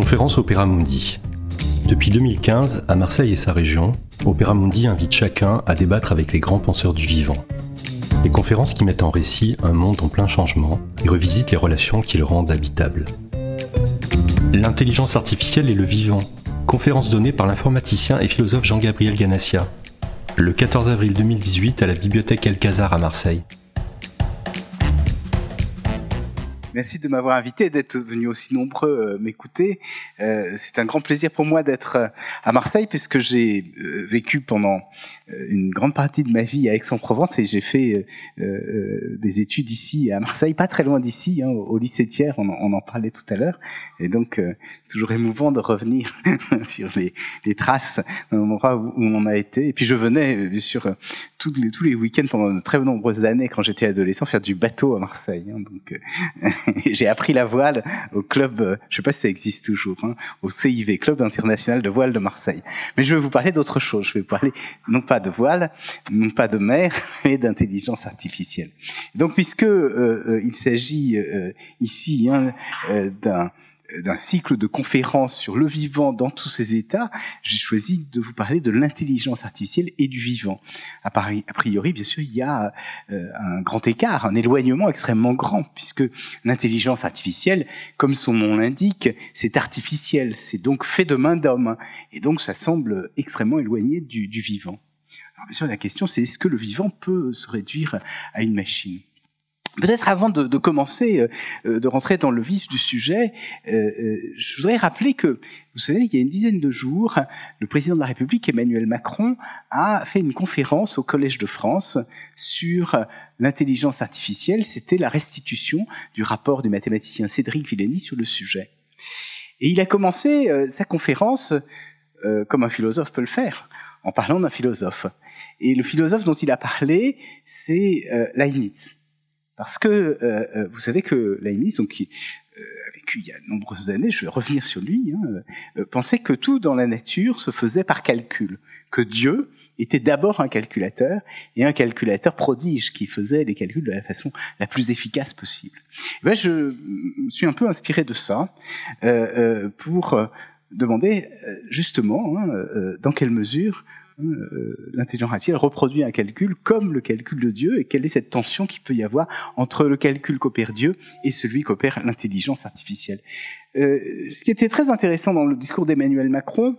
Conférence Opéra Mundi. Depuis 2015, à Marseille et sa région, Opéra Mundi invite chacun à débattre avec les grands penseurs du vivant. Des conférences qui mettent en récit un monde en plein changement et revisitent les relations qui le rendent habitable. L'intelligence artificielle et le vivant. Conférence donnée par l'informaticien et philosophe Jean-Gabriel Ganassia. Le 14 avril 2018 à la bibliothèque Alcazar à Marseille. Merci de m'avoir invité d'être venu aussi nombreux euh, m'écouter. Euh, c'est un grand plaisir pour moi d'être euh, à Marseille puisque j'ai vécu pendant une grande partie de ma vie à Aix-en-Provence et j'ai fait des études ici à Marseille, pas très loin d'ici, hein, au lycée Thiers, on, en parlait tout à l'heure. Et donc, toujours émouvant de revenir sur les, les traces d'un endroit où, on a été. Et puis je venais, bien sûr, tous les, tous les week-ends pendant de très nombreuses années quand j'étais adolescent faire du bateau à Marseille. Hein, donc j'ai appris la voile au club, euh, je sais pas si ça existe toujours, hein, au CIV, Club international de voile de Marseille. Mais je vais vous parler d'autre chose. Je vais parler non pas de voile, non pas de mer, mais d'intelligence artificielle. Donc, puisque euh, euh, il s'agit ici hein, d'un cycle de conférences sur le vivant dans tous ses états, j'ai choisi de vous parler de l'intelligence artificielle et du vivant. A priori, bien sûr, il y a euh, un grand écart, un éloignement extrêmement grand, puisque l'intelligence artificielle, comme son nom l'indique, c'est artificiel, c'est donc fait de main d'homme, et donc ça semble extrêmement éloigné du vivant. Alors bien sûr, la question c'est est-ce que le vivant peut se réduire à une machine? Peut-être avant de, de commencer, euh, euh, de rentrer dans le vif du sujet, euh, je voudrais rappeler que, vous savez, il y a une dizaine de jours, le président de la République, Emmanuel Macron, a fait une conférence au Collège de France sur l'intelligence artificielle. C'était la restitution du rapport du mathématicien Cédric Villani sur le sujet. Et il a commencé sa conférence comme un philosophe peut le faire, en parlant d'un philosophe. Et le philosophe dont il a parlé, c'est Leibniz. Parce que euh, euh, vous savez que Leibniz, donc, qui euh, a vécu il y a de nombreuses années, je vais revenir sur lui, hein, pensait que tout dans la nature se faisait par calcul, que Dieu était d'abord un calculateur et un calculateur prodige qui faisait les calculs de la façon la plus efficace possible. Et ben, je suis un peu inspiré de ça pour demander justement hein, dans quelle mesure euh, l'intelligence artificielle reproduit un calcul comme le calcul de Dieu et quelle est cette tension qu'il peut y avoir entre le calcul qu'opère Dieu et celui qu'opère l'intelligence artificielle. Euh, ce qui était très intéressant dans le discours d'Emmanuel Macron,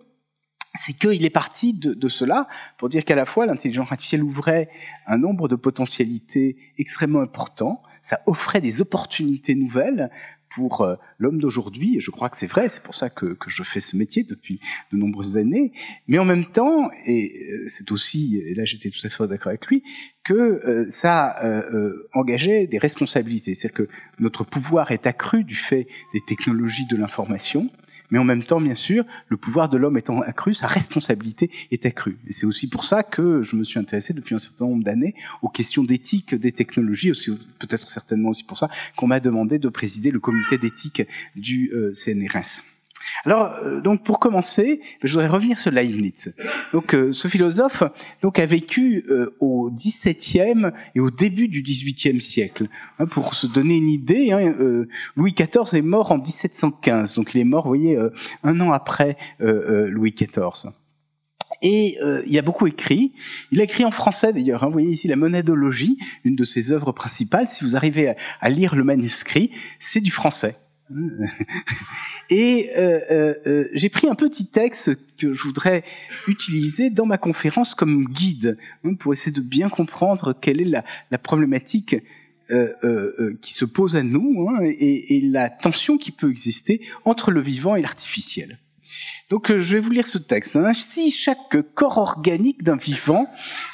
c'est qu'il est parti de, de, cela pour dire qu'à la fois l'intelligence artificielle ouvrait un nombre de potentialités extrêmement importants, ça offrait des opportunités nouvelles pour euh, l'homme d'aujourd'hui, je crois que c'est vrai, c'est pour ça que, que, je fais ce métier depuis de nombreuses années, mais en même temps, et euh, c'est aussi, et là j'étais tout à fait d'accord avec lui, que euh, ça euh, engageait des responsabilités, c'est-à-dire que notre pouvoir est accru du fait des technologies de l'information, mais en même temps, bien sûr, le pouvoir de l'homme étant accru, sa responsabilité est accrue. Et c'est aussi pour ça que je me suis intéressé depuis un certain nombre d'années aux questions d'éthique des technologies, peut-être certainement aussi pour ça qu'on m'a demandé de présider le comité d'éthique du euh, CNRS. Alors, euh, donc pour commencer, je voudrais revenir sur Leibniz. Donc, euh, ce philosophe donc a vécu euh, au XVIIe et au début du XVIIIe siècle. Hein, pour se donner une idée, hein, Louis XIV est mort en 1715, donc il est mort, vous voyez, un an après Louis XIV. Et il a beaucoup écrit. Il a écrit en français d'ailleurs. Hein, vous voyez ici la monadologie, une de ses œuvres principales. Si vous arrivez à lire le manuscrit, c'est du français. Et euh, euh, euh, j'ai pris un petit texte que je voudrais utiliser dans ma conférence comme guide hein, pour essayer de bien comprendre quelle est la, problématique euh, euh, qui se pose à nous hein, et, et, la tension qui peut exister entre le vivant et l'artificiel. Donc je vais vous lire ce texte. Hein. Si chaque corps organique d'un vivant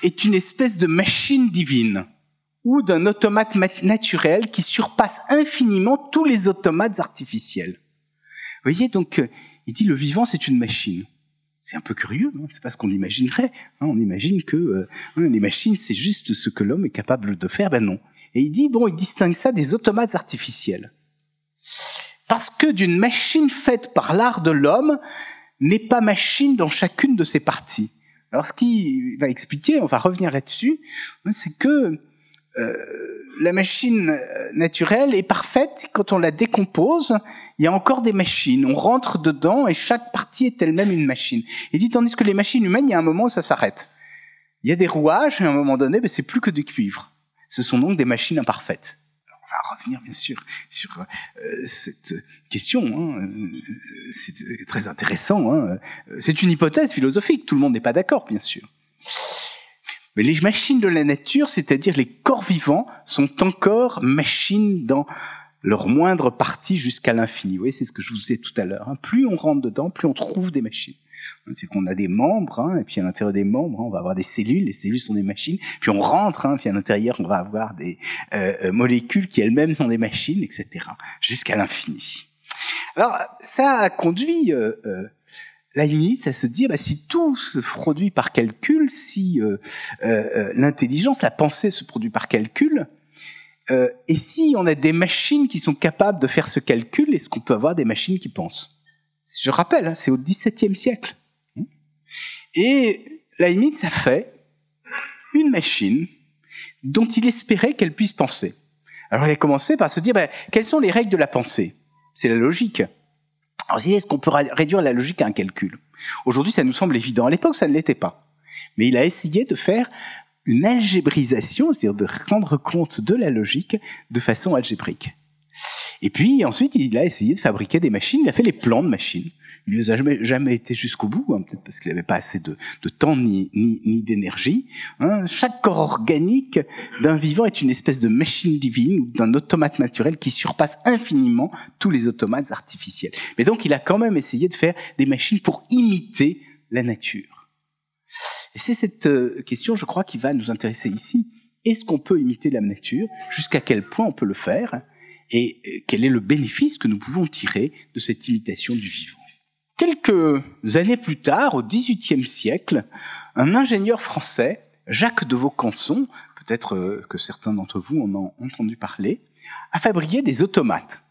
est une espèce de machine divine, ou d'un automate naturel qui surpasse infiniment tous les automates artificiels. Vous voyez, donc, euh, il dit le vivant, c'est une machine. C'est un peu curieux, hein c'est pas ce qu'on imaginerait. Hein on imagine que euh, hein, les machines, c'est juste ce que l'homme est capable de faire. Ben non. Et il dit, bon, il distingue ça des automates artificiels. Parce que d'une machine faite par l'art de l'homme n'est pas machine dans chacune de ses parties. Alors ce qu'il va expliquer, on va revenir là-dessus, c'est que euh, la machine euh, naturelle est parfaite. Quand on la décompose, il y a encore des machines. On rentre dedans et chaque partie est elle-même une machine. Et dit tandis que les machines humaines, il y a un moment où ça s'arrête. Il y a des rouages et à un moment donné, ben, c'est plus que du cuivre. Ce sont donc des machines imparfaites. on va revenir bien sûr sur euh, cette question. Hein. C'est très intéressant. Hein. C'est une hypothèse philosophique. Tout le monde n'est pas d'accord, bien sûr. Mais les machines de la nature, c'est-à-dire les corps vivants, sont encore machines dans leur moindre partie jusqu'à l'infini. Vous voyez, c'est ce que je vous disais tout à l'heure. Hein. Plus on rentre dedans, plus on trouve des machines. C'est qu'on a des membres, hein, et puis à l'intérieur des membres, hein, on va avoir des cellules. Les cellules sont des machines. Puis on rentre, hein, puis à l'intérieur, on va avoir des euh, euh, molécules qui elles-mêmes sont des machines, etc. Jusqu'à l'infini. Alors, ça a conduit euh, euh la limite, c'est se dire, bah, si tout se produit par calcul, si euh, euh, euh, l'intelligence, la pensée se produit par calcul, et si on a des machines qui sont capables de faire ce calcul, est-ce qu'on peut avoir des machines qui pensent? Je rappelle, hein, c'est au XVIIe siècle. Et la limite, ça fait une machine dont il espérait qu'elle puisse penser. Alors il a commencé par se dire, bah, quelles sont les règles de la pensée? C'est la logique. Alors, est-ce qu'on peut réduire la logique à un calcul? Aujourd'hui, ça nous semble évident. À l'époque, ça ne l'était pas. Mais il a essayé de faire une algébrisation, c'est-à-dire de rendre compte de la logique de façon algébrique. Et puis ensuite, il a essayé de fabriquer des machines. Il a fait les plans de machines. Il n'a jamais, jamais été jusqu'au bout, hein, peut-être parce qu'il n'avait pas assez de, temps ni, ni, ni d'énergie. Hein. Chaque corps organique d'un vivant est une espèce de machine divine ou d'un automate naturel qui surpasse infiniment tous les automates artificiels. Mais donc, il a quand même essayé de faire des machines pour imiter la nature. Et c'est cette euh, question, je crois, qui va nous intéresser ici. Est-ce qu'on peut imiter la nature? Jusqu'à quel point on peut le faire? Et euh, quel est le bénéfice que nous pouvons tirer de cette imitation du vivant? Quelques années plus tard, au XVIIIe siècle, un ingénieur français, Jacques de Vaucanson, peut-être euh, que certains d'entre vous en ont entendu parler, a fabriqué des automates.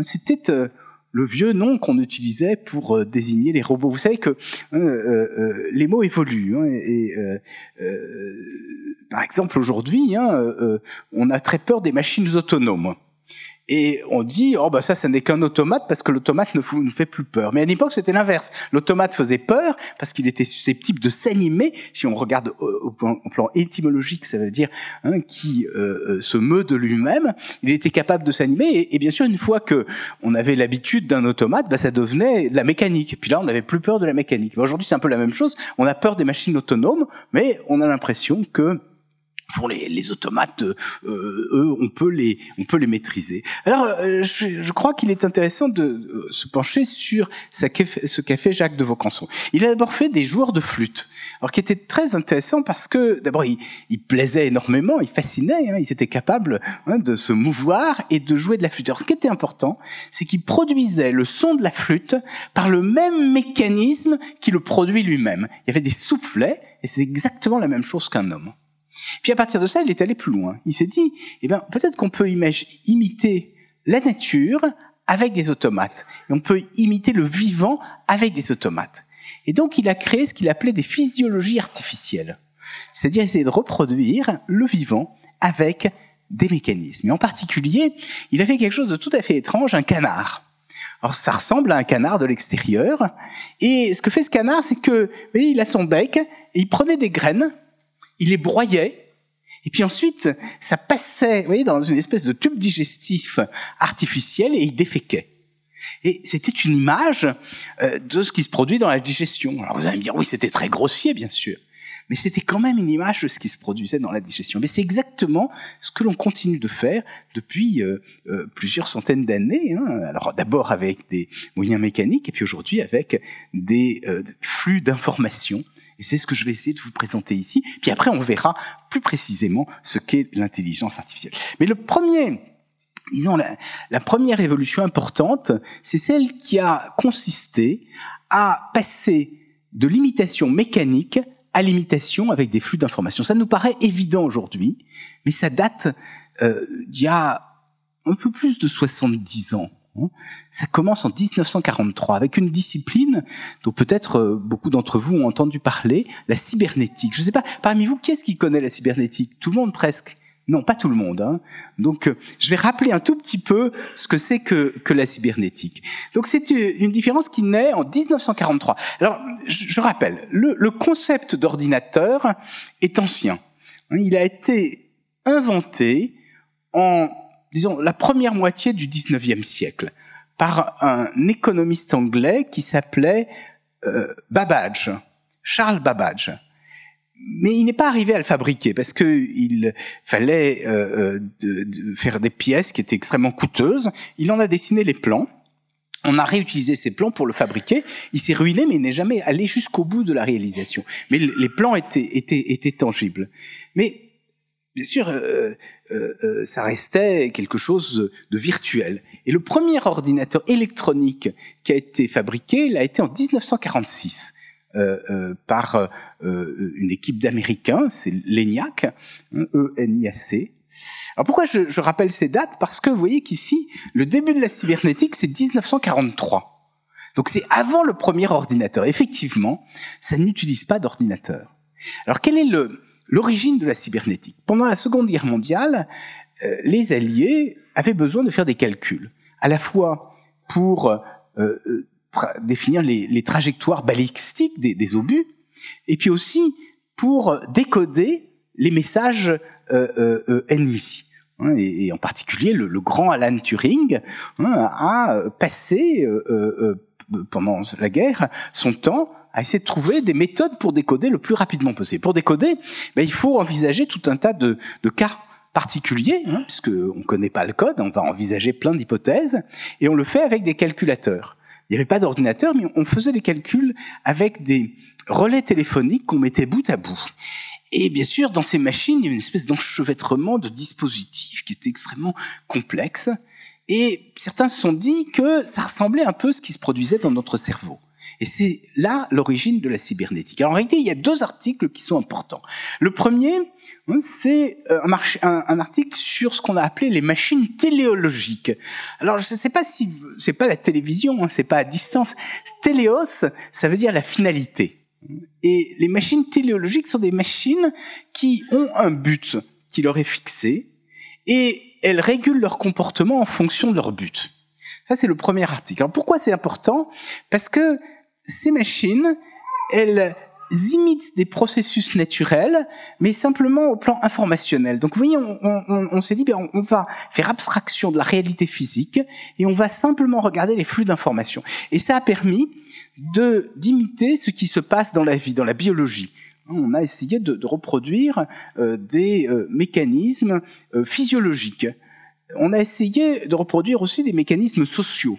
C'était euh, le vieux nom qu'on utilisait pour euh, désigner les robots. Vous savez que les mots évoluent. Hein, par exemple, aujourd'hui, hein, on a très peur des machines autonomes. Et on dit, oh bah ça, ça n'est qu'un automate parce que l'automate ne nous fait plus peur. Mais à l'époque, c'était l'inverse. L'automate faisait peur parce qu'il était susceptible de s'animer. Si on regarde au, plan, étymologique, ça veut dire hein, qui euh, euh, se meut de lui-même. Il était capable de s'animer. Et, bien sûr, une fois que on avait l'habitude d'un automate, bah, ça devenait de la mécanique. Puis là, on n'avait plus peur de la mécanique. Aujourd'hui, c'est un peu la même chose. On a peur des machines autonomes, mais on a l'impression que pour les, les automates, euh, eux, on peut les, on peut les maîtriser. Alors, euh, je, je, crois qu'il est intéressant de euh, se pencher sur fait, ce qu'a fait Jacques de Vaucanson. Il a d'abord fait des joueurs de flûte, alors qui était très intéressant parce que d'abord il, il, plaisait énormément, il fascinait, hein, il était capable hein, de se mouvoir et de jouer de la flûte. Alors, ce qui était important, c'est qu'il produisait le son de la flûte par le même mécanisme qu'il le produit lui-même. Il y avait des soufflets et c'est exactement la même chose qu'un homme. Puis à partir de ça, il est allé plus loin. Il s'est dit, eh bien, peut-être qu'on peut, imiter la nature avec des automates. Et on peut imiter le vivant avec des automates. Et donc, il a créé ce qu'il appelait des physiologies artificielles. C'est-à-dire essayer de reproduire le vivant avec des mécanismes. Et en particulier, il a fait quelque chose de tout à fait étrange, un canard. Alors ça ressemble à un canard de l'extérieur. Et ce que fait ce canard, c'est que, voyez, il a son bec, et il prenait des graines, il les broyait, et puis ensuite, ça passait, vous voyez, dans une espèce de tube digestif artificiel et il déféquait. Et c'était une image euh, de ce qui se produit dans la digestion. Alors vous allez me dire, oui, c'était très grossier, bien sûr. Mais c'était quand même une image de ce qui se produisait dans la digestion. Mais c'est exactement ce que l'on continue de faire depuis euh, euh, plusieurs centaines d'années. Hein. Alors d'abord avec des moyens mécaniques, et puis aujourd'hui avec des flux d'informations et c'est ce que je vais essayer de vous présenter ici. Puis après, on verra plus précisément ce qu'est l'intelligence artificielle. Mais le premier, disons, la, première évolution importante, c'est celle qui a consisté à passer de l'imitation mécanique à l'imitation avec des flux d'informations. Ça nous paraît évident aujourd'hui, mais ça date euh, d'il y a un peu plus de 70 ans. Hein. Ça commence en 1943 avec une discipline dont peut-être euh, beaucoup d'entre vous ont entendu parler, la cybernétique. Je ne sais pas, parmi vous, qui est-ce qui connaît la cybernétique? Tout le monde presque? Non, pas tout le monde. Hein. Donc, euh, je vais rappeler un tout petit peu ce que c'est que, que la cybernétique. Donc, c'est une différence qui naît en 1943. Alors, je, rappelle, le, le concept d'ordinateur est ancien. Hein. Il a été inventé en, disons, la première moitié du 19e siècle par un économiste anglais qui s'appelait euh, Babbage, Charles Babbage mais il n'est pas arrivé à le fabriquer parce qu'il fallait euh, euh, de, faire des pièces qui étaient extrêmement coûteuses. Il en a dessiné les plans. On a réutilisé ces plans pour le fabriquer. Il s'est ruiné, mais il n'est jamais allé jusqu'au bout de la réalisation. Mais les plans étaient, étaient, étaient tangibles. Mais bien sûr, euh, euh, ça restait quelque chose de virtuel. Et le premier ordinateur électronique qui a été fabriqué, il a été en 1946. Euh, euh, par euh, une équipe d'Américains, c'est l'ENIAC, E-N-I-A-C. Alors pourquoi je, je, rappelle ces dates? Parce que vous voyez qu'ici, le début de la cybernétique, c'est 1943. Donc c'est avant le premier ordinateur. Effectivement, ça n'utilise pas d'ordinateur. Alors quelle est l'origine de la cybernétique Pendant la Seconde Guerre mondiale, les Alliés avaient besoin de faire des calculs, à la fois pour euh, définir les, trajectoires balistiques des, obus, et puis aussi pour décoder les messages euh, euh, euh, ennemis. Hein, et, en particulier, le, grand Alan Turing hein, a passé pendant la guerre son temps à essayer de trouver des méthodes pour décoder le plus rapidement possible. Pour décoder, ben, il faut envisager tout un tas de, cas particuliers, hein, puisqu'on ne connaît pas le code, on va envisager plein d'hypothèses, et on le fait avec des calculateurs. Il n'y avait pas d'ordinateur, mais on faisait les calculs avec des relais téléphoniques qu'on mettait bout à bout. Et bien sûr, dans ces machines, il y avait une espèce d'enchevêtrement de dispositifs qui était extrêmement complexe. Et certains se sont dit que ça ressemblait un peu à ce qui se produisait dans notre cerveau. Et c'est là l'origine de la cybernétique. Alors en réalité, il y a deux articles qui sont importants. Le premier, hein, c'est euh, un, article sur ce qu'on a appelé les machines téléologiques. Alors je ne sais pas si c'est pas la télévision, hein, c'est pas à distance. Téléos, ça veut dire la finalité. Et les machines téléologiques sont des machines qui ont un but qui leur est fixé et elles régulent leur comportement en fonction de leur but. Ça, c'est le premier article. Alors pourquoi c'est important? Parce que ces machines, elles imitent des processus naturels, mais simplement au plan informationnel. Donc vous voyez, on, s'est dit, ben, on, va faire abstraction de la réalité physique et on va simplement regarder les flux d'informations. Et ça a permis de d'imiter ce qui se passe dans la vie, dans la biologie. On a essayé de, reproduire euh, des euh, mécanismes euh, physiologiques. On a essayé de reproduire aussi des mécanismes sociaux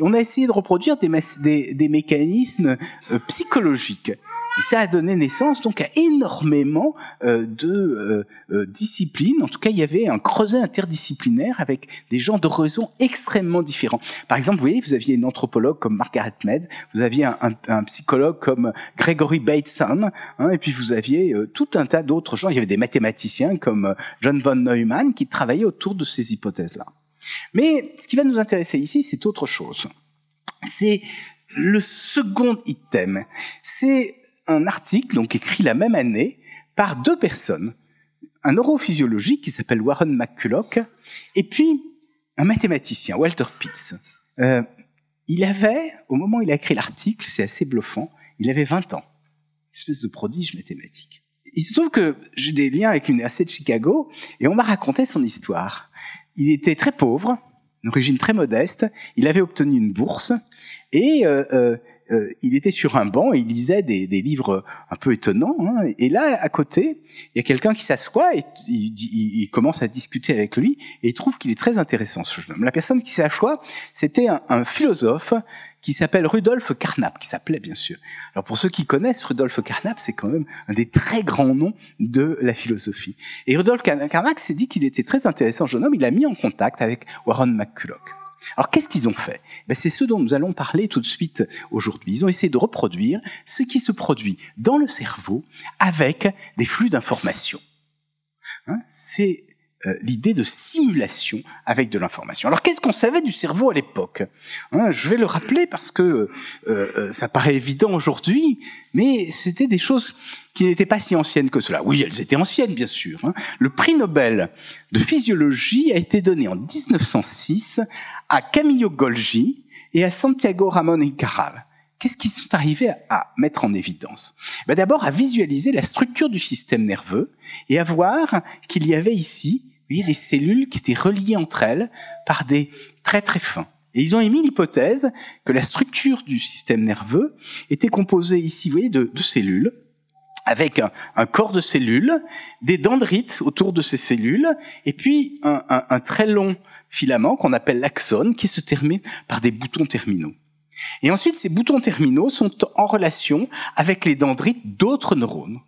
on a essayé de reproduire des, mécanismes euh, psychologiques. Et ça a donné naissance donc à énormément euh, de euh, disciplines. En tout cas, il y avait un creuset interdisciplinaire avec des gens de raison extrêmement différents. Par exemple, vous voyez, vous aviez une anthropologue comme Margaret Mead, vous aviez un, psychologue comme Gregory Bateson, hein, et puis vous aviez tout un tas d'autres gens. Il y avait des mathématiciens comme John von Neumann qui travaillaient autour de ces hypothèses-là. Mais ce qui va nous intéresser ici, c'est autre chose. C'est le second item. C'est un article donc écrit la même année par deux personnes. Un neurophysiologique qui s'appelle Warren McCulloch et puis un mathématicien, Walter Pitts. Euh, il avait, au moment où il a écrit l'article, c'est assez bluffant, il avait 20 ans. Une espèce de prodige mathématique. Il se trouve que j'ai des liens avec une université de Chicago et on m'a raconté son histoire il était très pauvre, d'origine très modeste, il avait obtenu une bourse et euh, euh, euh, il était sur un banc et il lisait des, livres un peu étonnants. Hein. et là, à côté, il y a quelqu'un qui s'assoit et il, commence à discuter avec lui et il trouve qu'il est très intéressant. Ce jeune homme. La personne qui s'assoit, c'était un, philosophe qui s'appelle Rudolf Carnap, qui s'appelait bien sûr. Alors pour ceux qui connaissent Rudolf Carnap, c'est quand même un des très grands noms de la philosophie. Et Rudolf Carnap s'est dit qu'il était très intéressant, jeune homme, il l'a mis en contact avec Warren McCulloch. Alors qu'est-ce qu'ils ont fait? Ben, C'est ce dont nous allons parler tout de suite aujourd'hui. Ils ont essayé de reproduire ce qui se produit dans le cerveau avec des flux d'informations. Hein? C'est euh, l'idée de simulation avec de l'information. Alors qu'est-ce qu'on savait du cerveau à l'époque? Hein, Je vais le rappeler parce que euh, euh, ça paraît évident aujourd'hui, mais c'était des choses qui n'étaient pas si anciennes que cela. Oui, elles étaient anciennes, bien sûr. Hein. Le prix Nobel de physiologie a été donné en 1906 à Camillo Golgi et à Santiago Ramón y Cajal. Qu'est-ce qu'ils sont arrivés à mettre en évidence? Ben D'abord à visualiser la structure du système nerveux et à voir qu'il y avait ici voyez, des cellules qui étaient reliées entre elles par des traits très fins. Et ils ont émis l'hypothèse que la structure du système nerveux était composée ici, vous voyez, de, cellules, avec un, corps de cellules, des dendrites autour de ces cellules, et puis un très long filament qu'on appelle l'axone, qui se termine par des boutons terminaux. Et ensuite, ces boutons terminaux sont en relation avec les dendrites d'autres neurones.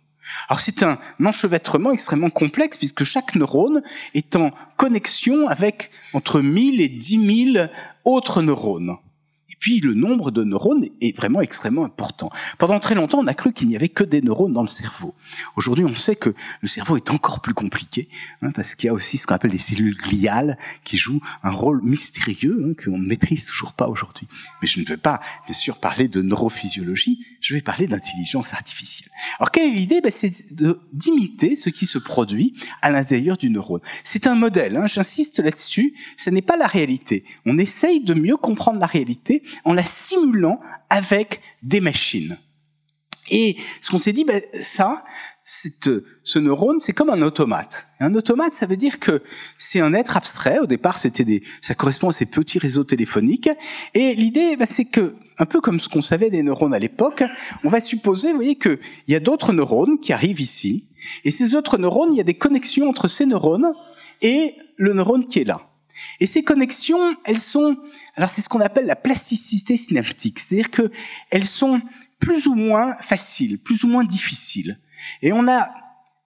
Alors c'est un enchevêtrement extrêmement complexe puisque chaque neurone est en connexion avec entre 1000 et 10 000 autres neurones puis le nombre de neurones est vraiment extrêmement important. Pendant très longtemps, on a cru qu'il n'y avait que des neurones dans le cerveau. Aujourd'hui, on sait que le cerveau est encore plus compliqué, hein, parce qu'il y a aussi ce qu'on appelle des cellules gliales qui jouent un rôle mystérieux hein, qu'on ne maîtrise toujours pas aujourd'hui. Mais je ne veux pas, bien sûr, parler de neurophysiologie, je vais parler d'intelligence artificielle. Alors, quelle est l'idée? Ben, C'est d'imiter ce qui se produit à l'intérieur du neurone. C'est un modèle, hein, j'insiste là-dessus, ce n'est pas la réalité. On essaye de mieux comprendre la réalité en la simulant avec des machines. Et ce qu'on s'est dit, ben, ça, ce neurone, c'est comme un automate. un automate, ça veut dire que c'est un être abstrait. Au départ, c'était des, ça correspond à ces petits réseaux téléphoniques. Et l'idée, ben, c'est que, un peu comme ce qu'on savait des neurones à l'époque, on va supposer, vous voyez, qu'il y a d'autres neurones qui arrivent ici. Et ces autres neurones, il y a des connexions entre ces neurones et le neurone qui est là. Et ces connexions, elles sont, alors c'est ce qu'on appelle la plasticité synaptique, c'est-à-dire que elles sont plus ou moins faciles, plus ou moins difficiles. Et on a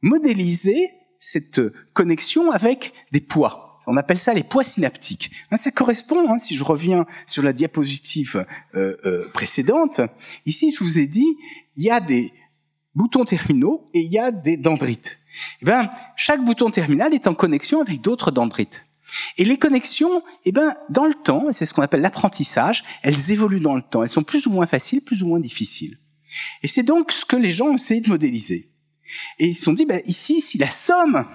modélisé cette connexion avec des poids. On appelle ça les poids synaptiques. Hein, ça correspond, hein, si je reviens sur la diapositive euh, euh, précédente, ici je vous ai dit, il y a des boutons terminaux et il y a des dendrites. Eh bien, chaque bouton terminal est en connexion avec d'autres dendrites. Et les connexions, eh ben, dans le temps, c'est ce qu'on appelle l'apprentissage, elles évoluent dans le temps. Elles sont plus ou moins faciles, plus ou moins difficiles. Et c'est donc ce que les gens ont essayé de modéliser. Et ils se sont dit, ben, ici, si la somme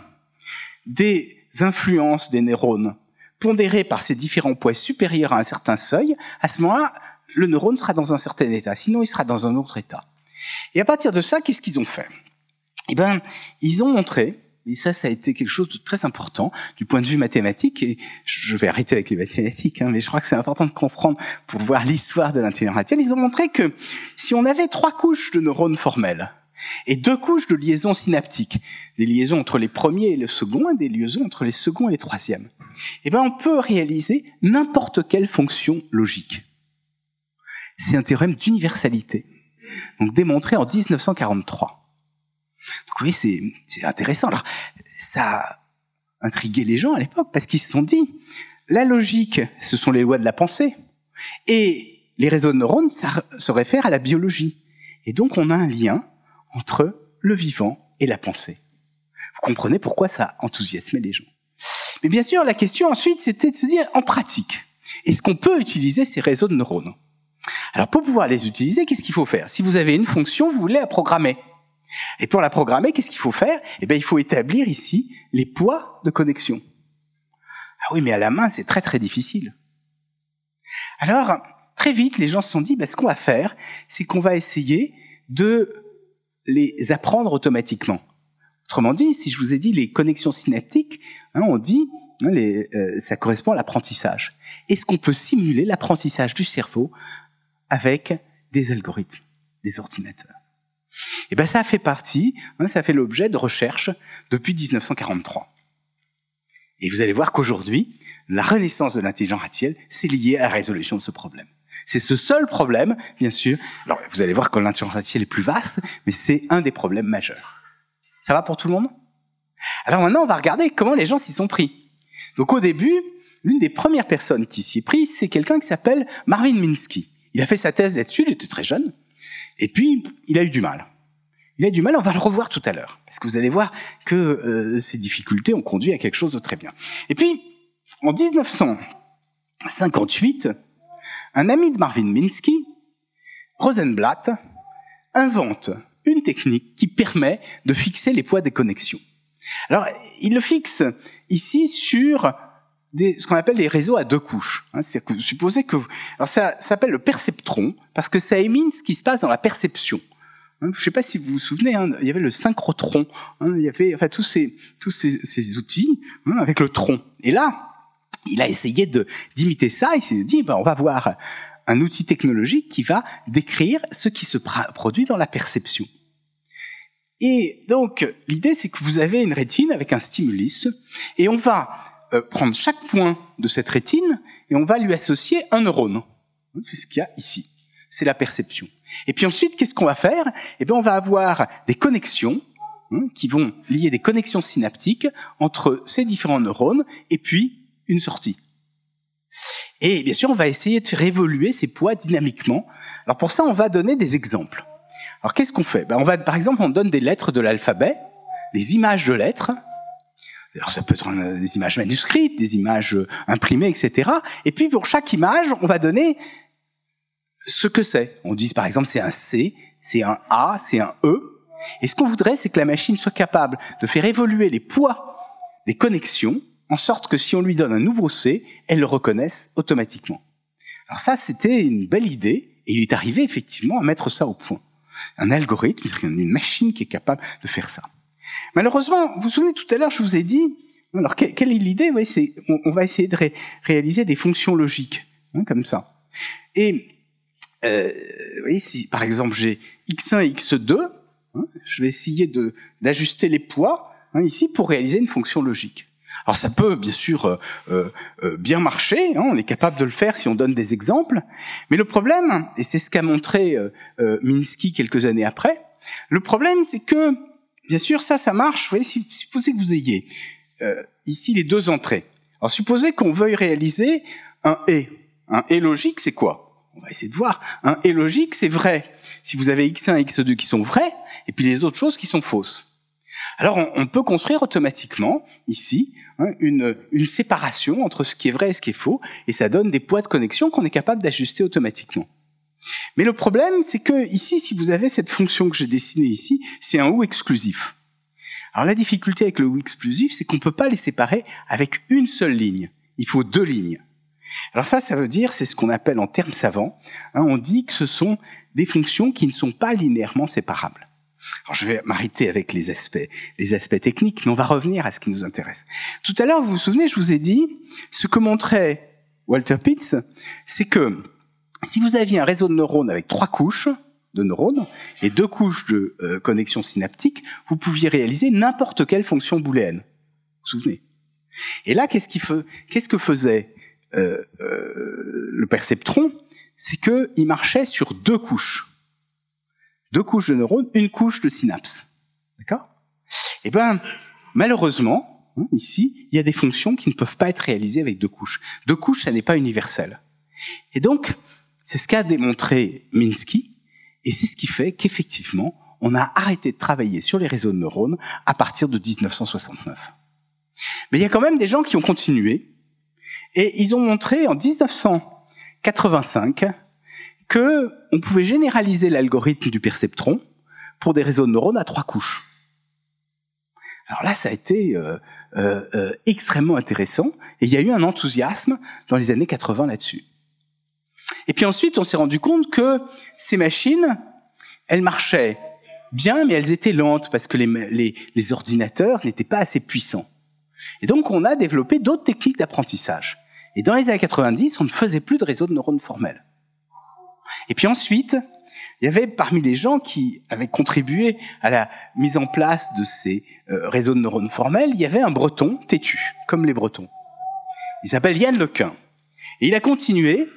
des influences des neurones pondérées par ces différents poids supérieurs à un certain seuil, à ce moment-là, le neurone sera dans un certain état. Sinon, il sera dans un autre état. Et à partir de ça, qu'est-ce qu'ils ont fait? Eh ben, ils ont montré et ça, ça a été quelque chose de très important du point de vue mathématique. Et je vais arrêter avec les mathématiques, hein, mais je crois que c'est important de comprendre pour voir l'histoire de l'intelligence artificielle. Ils ont montré que si on avait trois couches de neurones formels et deux couches de liaisons synaptiques, des liaisons entre les premiers et le second, et des liaisons entre les seconds et les troisièmes, eh ben on peut réaliser n'importe quelle fonction logique. C'est un théorème d'universalité, donc démontré en 1943. Donc oui, c'est intéressant. Alors, ça a intrigué les gens à l'époque parce qu'ils se sont dit, la logique, ce sont les lois de la pensée. Et les réseaux de neurones, ça se réfère à la biologie. Et donc, on a un lien entre le vivant et la pensée. Vous comprenez pourquoi ça enthousiasmait les gens. Mais bien sûr, la question ensuite, c'était de se dire, en pratique, est-ce qu'on peut utiliser ces réseaux de neurones? Alors, pour pouvoir les utiliser, qu'est-ce qu'il faut faire? Si vous avez une fonction, vous voulez la programmer. Et pour la programmer, qu'est-ce qu'il faut faire? Eh bien, il faut établir ici les poids de connexion. Ah oui, mais à la main, c'est très très difficile. Alors, très vite, les gens se sont dit, ben, ce qu'on va faire, c'est qu'on va essayer de les apprendre automatiquement. Autrement dit, si je vous ai dit les connexions synaptiques, hein, on dit, hein, les, euh, ça correspond à l'apprentissage. Est-ce qu'on peut simuler l'apprentissage du cerveau avec des algorithmes, des ordinateurs? Et eh ben ça fait partie, hein, ça fait l'objet de recherches depuis 1943. Et vous allez voir qu'aujourd'hui, la renaissance de l'intelligence artificielle, c'est lié à la résolution de ce problème. C'est ce seul problème, bien sûr. Alors, vous allez voir que l'intelligence artificielle est plus vaste, mais c'est un des problèmes majeurs. Ça va pour tout le monde? Alors maintenant, on va regarder comment les gens s'y sont pris. Donc au début, l'une des premières personnes qui s'y est prise, c'est quelqu'un qui s'appelle Marvin Minsky. Il a fait sa thèse là-dessus, il était très jeune. Et puis, il a eu du mal. Il a du mal, on va le revoir tout à l'heure, parce que vous allez voir que euh, ces difficultés ont conduit à quelque chose de très bien. Et puis, en 1958, un ami de Marvin Minsky, Rosenblatt, invente une technique qui permet de fixer les poids des connexions. Alors, il le fixe ici sur des, ce qu'on appelle les réseaux à deux couches. Hein, c'est que supposez que, alors ça, s'appelle le perceptron parce que ça émine ce qui se passe dans la perception. Hein, je ne sais pas si vous vous souvenez, hein, il y avait le synchrotron, hein, il y avait enfin tous ces tous ces, ces outils hein, avec le tron. Et là, il a essayé de d'imiter ça. Il s'est dit, ben, on va voir un outil technologique qui va décrire ce qui se produit dans la perception. Et donc, l'idée, c'est que vous avez une rétine avec un stimulus, et on va prendre chaque point de cette rétine, et on va lui associer un neurone. C'est ce qu'il y a ici. C'est la perception. Et puis ensuite, qu'est-ce qu'on va faire? Eh bien, on va avoir des connexions hein, qui vont lier des connexions synaptiques entre ces différents neurones, et puis une sortie. Et bien sûr, on va essayer de faire évoluer ces poids dynamiquement. Alors pour ça, on va donner des exemples. Alors qu'est-ce qu'on fait? Ben, on va, Par exemple, on donne des lettres de l'alphabet, des images de lettres. Alors ça peut être des images manuscrites, des images euh, imprimées, etc. Et puis pour chaque image, on va donner ce que c'est. On dit par exemple c'est un C, c'est un A, c'est un E. Et ce qu'on voudrait, c'est que la machine soit capable de faire évoluer les poids des connexions en sorte que si on lui donne un nouveau C, elle le reconnaisse automatiquement. Alors ça, c'était une belle idée, et il est arrivé effectivement à mettre ça au point. Un algorithme, une machine qui est capable de faire ça. Malheureusement, vous vous souvenez tout à l'heure, je vous ai dit, alors quelle est l'idée? C'est, on, va essayer de réaliser des fonctions logiques, hein, comme ça. Et euh, oui, si par exemple j'ai x1 et x2, hein, je vais essayer d'ajuster les poids hein, ici pour réaliser une fonction logique. Alors ça peut bien sûr euh, euh, euh, bien marcher, hein, on est capable de le faire si on donne des exemples, mais le problème, et c'est ce qu'a montré Minsky quelques années après, le problème c'est que, bien sûr, ça, ça marche, vous voyez, supposez que vous ayez ici les deux entrées. Alors supposez qu'on veuille réaliser un « et ». Un « et » logique, c'est quoi? On va essayer de voir. Un « et » logique, c'est vrai. Si vous avez x1 et x2 qui sont vrais, et puis les autres choses qui sont fausses. Alors on, peut construire automatiquement ici hein, une, séparation entre ce qui est vrai et ce qui est faux, et ça donne des poids de connexion qu'on est capable d'ajuster automatiquement. Mais le problème, c'est que ici, si vous avez cette fonction que j'ai dessinée ici, c'est un ou exclusif. Alors la difficulté avec le ou exclusif, c'est qu'on ne peut pas les séparer avec une seule ligne. Il faut deux lignes. Alors ça, ça veut dire, c'est ce qu'on appelle en termes savants, hein, on dit que ce sont des fonctions qui ne sont pas linéairement séparables. Alors je vais m'arrêter avec les aspects, les aspects techniques, mais on va revenir à ce qui nous intéresse. Tout à l'heure, vous vous souvenez, je vous ai dit, ce que montrait Walter Pitts, c'est que si vous aviez un réseau de neurones avec trois couches de neurones et deux couches de euh, connexion synaptique, vous pouviez réaliser n'importe quelle fonction booléenne. Vous vous souvenez? Et là, qu'est-ce, que faisait euh, euh, le perceptron? C'est qu'il marchait sur deux couches deux couches de neurones, une couche de synapses. D'accord? Eh bien, malheureusement, hein, ici, il y a des fonctions qui ne peuvent pas être réalisées avec deux couches. Deux couches, ça n'est pas universel. Et donc, c'est ce qu'a démontré Minsky, et c'est ce qui fait qu'effectivement, on a arrêté de travailler sur les réseaux de neurones à partir de 1969. Mais il y a quand même des gens qui ont continué, et ils ont montré en 1985 que on pouvait généraliser l'algorithme du perceptron pour des réseaux de neurones à trois couches. Alors là, ça a été euh, euh, euh, extrêmement intéressant et il y a eu un enthousiasme dans les années 80 là-dessus. Et puis ensuite, on s'est rendu compte que ces machines, elles marchaient bien, mais elles étaient lentes parce que les, les ordinateurs n'étaient pas assez puissants. Et donc, on a développé d'autres techniques d'apprentissage. Et dans les années 90, on ne faisait plus de réseaux de neurones formels. Et puis ensuite, il y avait parmi les gens qui avaient contribué à la mise en place de ces euh, réseaux de neurones formels, il y avait un breton têtu, comme les bretons. Il s'appelle Yann Lequin. Et il a continué,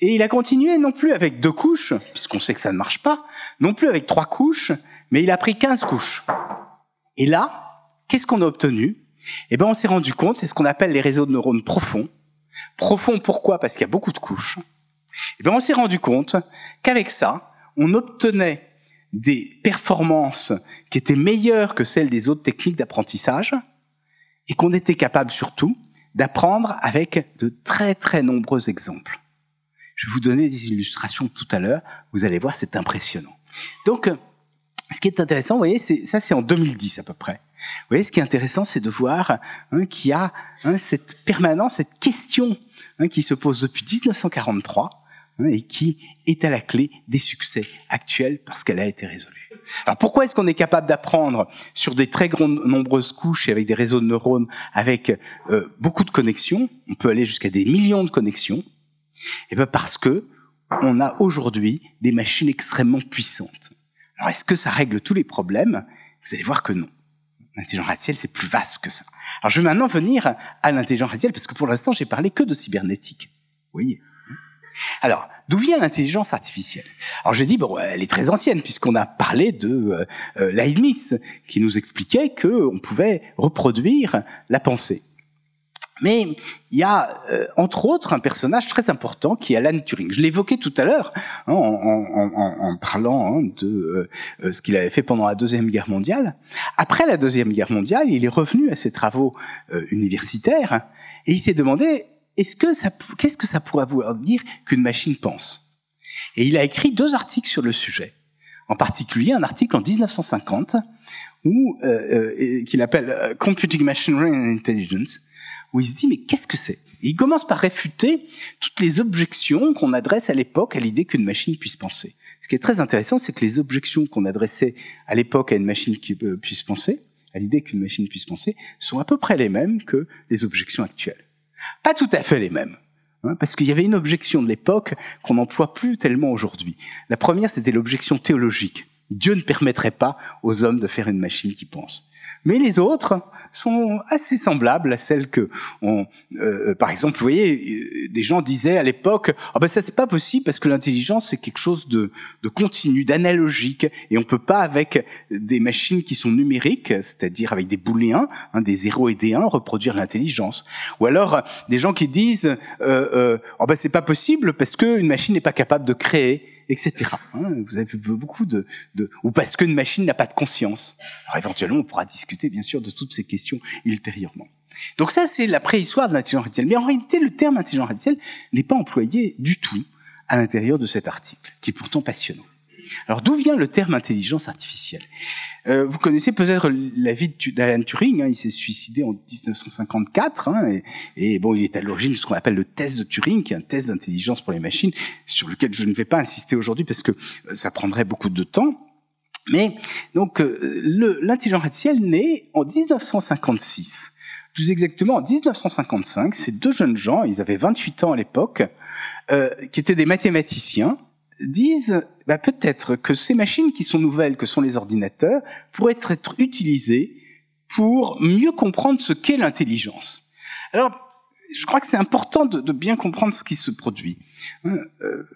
et il a continué non plus avec deux couches, puisqu'on sait que ça ne marche pas, non plus avec trois couches, mais il a pris 15 couches. Et là, qu'est-ce qu'on a obtenu? Eh bien, on s'est rendu compte, c'est ce qu'on appelle les réseaux de neurones profonds. Profonds, pourquoi? Parce qu'il y a beaucoup de couches. Eh bien on s'est rendu compte qu'avec ça, on obtenait des performances qui étaient meilleures que celles des autres techniques d'apprentissage et qu'on était capable surtout d'apprendre avec de très très nombreux exemples. Je vais vous donner des illustrations tout à l'heure, vous allez voir, c'est impressionnant. Donc, ce qui est intéressant, vous voyez, ça c'est en 2010 à peu près. Vous voyez, ce qui est intéressant, c'est de voir hein, qu'il y a hein, cette permanence, cette question hein, qui se pose depuis 1943 hein, et qui est à la clé des succès actuels parce qu'elle a été résolue. Alors pourquoi est-ce qu'on est capable d'apprendre sur des très grandes, nombreuses couches et avec des réseaux de neurones avec euh, beaucoup de connexions? On peut aller jusqu'à des millions de connexions. Eh bien parce que on a aujourd'hui des machines extrêmement puissantes. Alors est-ce que ça règle tous les problèmes? Vous allez voir que non. L'intelligence artificielle, c'est plus vaste que ça. Alors je vais maintenant venir à l'intelligence artificielle parce que pour l'instant, j'ai parlé que de cybernétique. Vous voyez alors, d'où vient l'intelligence artificielle? Alors j'ai dit, bon, elle est très ancienne puisqu'on a parlé de euh, euh Leibniz qui nous expliquait qu'on pouvait reproduire la pensée. Mais il y a, euh, entre autres, un personnage très important qui est Alan Turing. Je l'évoquais tout à l'heure hein, en, parlant hein, de euh, ce qu'il avait fait pendant la Deuxième Guerre mondiale. Après la Deuxième Guerre mondiale, il est revenu à ses travaux universitaires et il s'est demandé est-ce que qu'est-ce que ça pourrait vouloir dire qu'une machine pense? Et il a écrit deux articles sur le sujet. En particulier un article en 1950 où euh, euh, qu'il appelle euh, Computing Machinery and Intelligence, où il se dit mais qu'est-ce que c'est? Il commence par réfuter toutes les objections qu'on adresse à l'époque à l'idée qu'une machine puisse penser. Ce qui est très intéressant, c'est que les objections qu'on adressait à l'époque à une machine qui puisse penser, à l'idée qu'une machine puisse penser, sont à peu près les mêmes que les objections actuelles. Pas tout à fait les mêmes. Hein, parce qu'il y avait une objection de l'époque qu'on n'emploie plus tellement aujourd'hui. La première, c'était l'objection théologique. Dieu ne permettrait pas aux hommes de faire une machine qui pense. Mais les autres sont assez semblables à celles que, on, euh, par exemple, vous voyez, euh, des gens disaient à l'époque, ah ben ça c'est pas possible parce que l'intelligence c'est quelque chose de, de continu, d'analogique, et on peut pas avec des machines qui sont numériques, c'est-à-dire avec des booléens, hein, des 0 et des 1, reproduire l'intelligence. Ou alors des gens qui disent, euh, euh, oh ben c'est pas possible parce qu'une machine n'est pas capable de créer etc. Hein, vous avez beaucoup de, ou parce qu'une machine n'a pas de conscience. Alors éventuellement, on pourra discuter bien sûr de toutes ces questions ultérieurement. Donc ça, c'est la préhistoire de l'intelligence artificielle. Mais en réalité, le terme intelligence artificielle n'est pas employé du tout à l'intérieur de cet article, qui est pourtant passionnant. Alors d'où vient le terme intelligence artificielle? Euh, Vous connaissez peut-être la vie d'Alan Turing. Hein, il s'est suicidé en 1954 hein, et, bon, il est à l'origine de ce qu'on appelle le test de Turing, qui est un test d'intelligence pour les machines, sur lequel je ne vais pas insister aujourd'hui parce que euh, ça prendrait beaucoup de temps. Mais donc euh, l'intelligence artificielle naît en 1956. Plus exactement en 1955, ces deux jeunes gens, ils avaient 28 ans à l'époque, euh, qui étaient des mathématiciens, disent bah, peut-être que ces machines qui sont nouvelles, que sont les ordinateurs, pourraient être utilisées pour mieux comprendre ce qu'est l'intelligence. Alors, je crois que c'est important de, bien comprendre ce qui se produit. Hein, euh,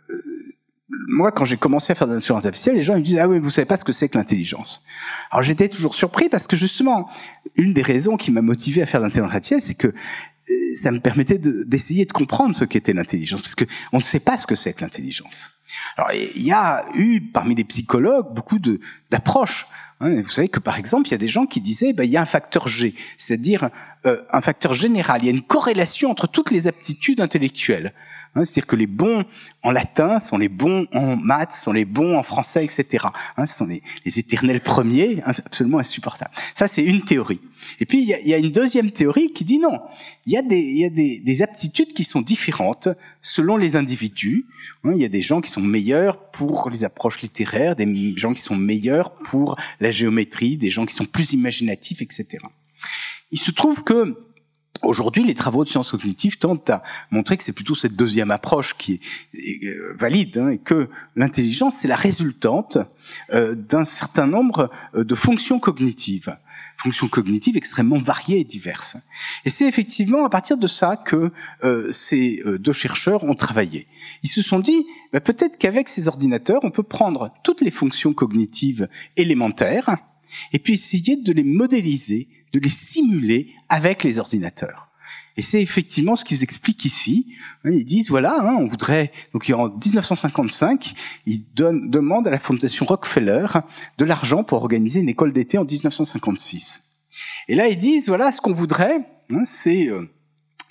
moi, quand j'ai commencé à faire de l'intelligence artificielle, les gens me disaient ah oui, vous savez pas ce que c'est que l'intelligence. Alors j'étais toujours surpris parce que justement, une des raisons qui m'a motivé à faire de l'intelligence artificielle, c'est que euh, ça me permettait d'essayer de, de comprendre ce qu'était l'intelligence, parce que on ne sait pas ce que c'est que l'intelligence. Alors, il y a eu parmi les psychologues beaucoup d'approches. Hein. Vous savez que par exemple, il y a des gens qui disaient, ben, il y a un facteur G, c'est-à-dire euh, un facteur général. Il y a une corrélation entre toutes les aptitudes intellectuelles. Hein, C'est-à-dire que les bons en latin sont les bons en maths, sont les bons en français, etc. Hein, ce sont les, éternels premiers, hein, absolument insupportables. Ça, c'est une théorie. Et puis, il y, a, une deuxième théorie qui dit non. Il y a, des, aptitudes qui sont différentes selon les individus. Il y a des gens qui sont meilleurs pour les approches littéraires, des gens qui sont meilleurs pour la géométrie, des gens qui sont plus imaginatifs, etc. Il se trouve que Aujourd'hui, les travaux de sciences cognitives tentent à montrer que c'est plutôt cette deuxième approche qui est, euh, valide, hein, et que l'intelligence, c'est la résultante euh, d'un certain nombre euh, de fonctions cognitives, fonctions cognitives extrêmement variées et diverses. Et c'est effectivement à partir de ça que euh, ces euh, deux chercheurs ont travaillé. Ils se sont dit, bah, peut-être qu'avec ces ordinateurs, on peut prendre toutes les fonctions cognitives élémentaires, et puis essayer de les modéliser de les simuler avec les ordinateurs. Et c'est effectivement ce qu'ils expliquent ici. Hein, ils disent voilà, hein, on voudrait donc en 1955, ils donnent, demandent à la fondation Rockefeller de l'argent pour organiser une école d'été en 1956. Et là ils disent voilà ce qu'on voudrait, hein, c'est euh,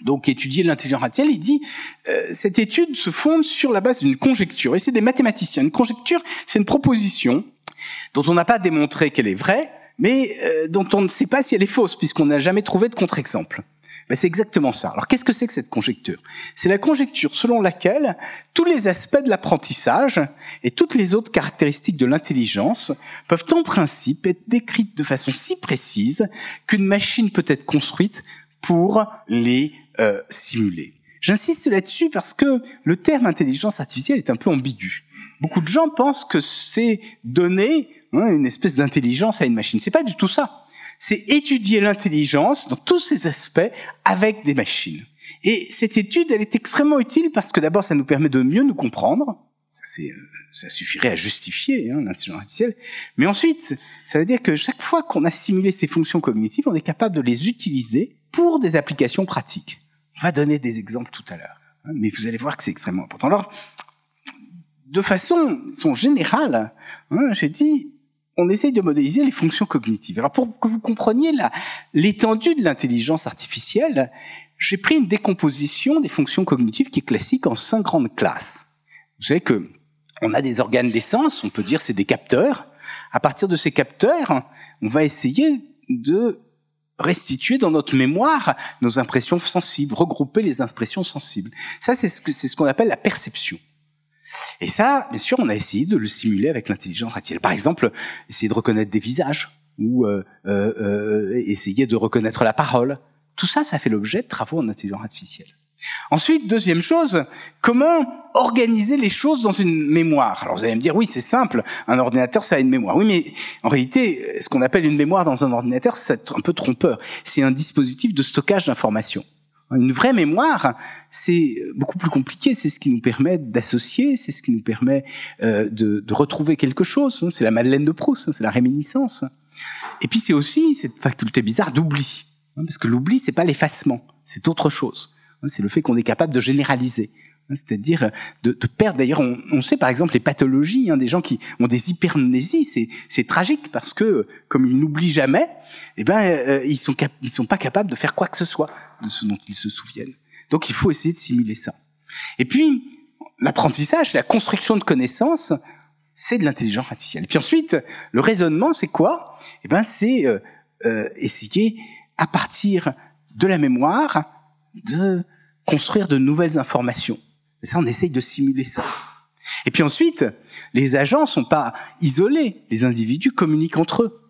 donc étudier l'intelligence artificielle. Il dit euh, cette étude se fonde sur la base d'une conjecture et c'est des mathématiciens. Une conjecture, c'est une proposition dont on n'a pas démontré qu'elle est vraie, mais euh, dont on ne sait pas si elle est fausse puisqu'on n'a jamais trouvé de contre-exemple. Ben, c'est exactement ça. Alors qu'est-ce que c'est que cette conjecture? C'est la conjecture selon laquelle tous les aspects de l'apprentissage et toutes les autres caractéristiques de l'intelligence peuvent en principe être décrites de façon si précise qu'une machine peut être construite pour les euh, simuler. J'insiste là-dessus parce que le terme intelligence artificielle est un peu ambigu. Beaucoup de gens pensent que c'est donner hein, une espèce d'intelligence à une machine. C'est pas du tout ça c'est étudier l'intelligence dans tous ses aspects avec des machines. Et cette étude, elle est extrêmement utile parce que d'abord, ça nous permet de mieux nous comprendre. Ça, euh, ça suffirait à justifier hein, l'intelligence artificielle. Mais ensuite, ça veut dire que chaque fois qu'on a simulé ces fonctions cognitives, on est capable de les utiliser pour des applications pratiques. On va donner des exemples tout à l'heure. Hein, mais vous allez voir que c'est extrêmement important. Alors, de façon, façon générale, hein, j'ai dit, on essaye de modéliser les fonctions cognitives. Alors pour que vous compreniez l'étendue de l'intelligence artificielle, j'ai pris une décomposition des fonctions cognitives qui est classique en cinq grandes classes. Vous savez que on a des organes d'essence, on peut dire c'est des capteurs. À partir de ces capteurs, on va essayer de restituer dans notre mémoire nos impressions sensibles, regrouper les impressions sensibles. Ça, c'est ce c'est ce qu'on appelle la perception. Et ça, bien sûr, on a essayé de le simuler avec l'intelligence artificielle. Par exemple, essayer de reconnaître des visages ou euh, euh, euh, essayer de reconnaître la parole. Tout ça, ça fait l'objet de travaux en intelligence artificielle. Ensuite, deuxième chose, comment organiser les choses dans une mémoire? Alors vous allez me dire, oui, c'est simple, un ordinateur, ça a une mémoire. Oui, mais en réalité, ce qu'on appelle une mémoire dans un ordinateur, c'est un peu trompeur. C'est un dispositif de stockage d'informations. Une vraie mémoire, c'est beaucoup plus compliqué. C'est ce qui nous permet d'associer, c'est ce qui nous permet euh, de, de, retrouver quelque chose. C'est la Madeleine de Proust, hein, c'est la réminiscence. Et puis c'est aussi cette faculté bizarre d'oubli, hein, parce que l'oubli c'est pas l'effacement, c'est autre chose. Hein, c'est le fait qu'on est capable de généraliser. C'est-à-dire de, de, perdre. D'ailleurs, on, on, sait par exemple les pathologies hein, des gens qui ont des hypermnésies, c'est, tragique parce que comme ils n'oublient jamais, eh ben euh, ils sont sont pas capables de faire quoi que ce soit de ce dont ils se souviennent. Donc il faut essayer de simuler ça. Et puis l'apprentissage, la construction de connaissances, c'est de l'intelligence artificielle. Et puis ensuite, le raisonnement, c'est quoi? Eh ben c'est euh, euh, essayer à partir de la mémoire de construire de nouvelles informations. Ça, on essaye de simuler ça. Et puis ensuite, les agents sont pas isolés. Les individus communiquent entre eux.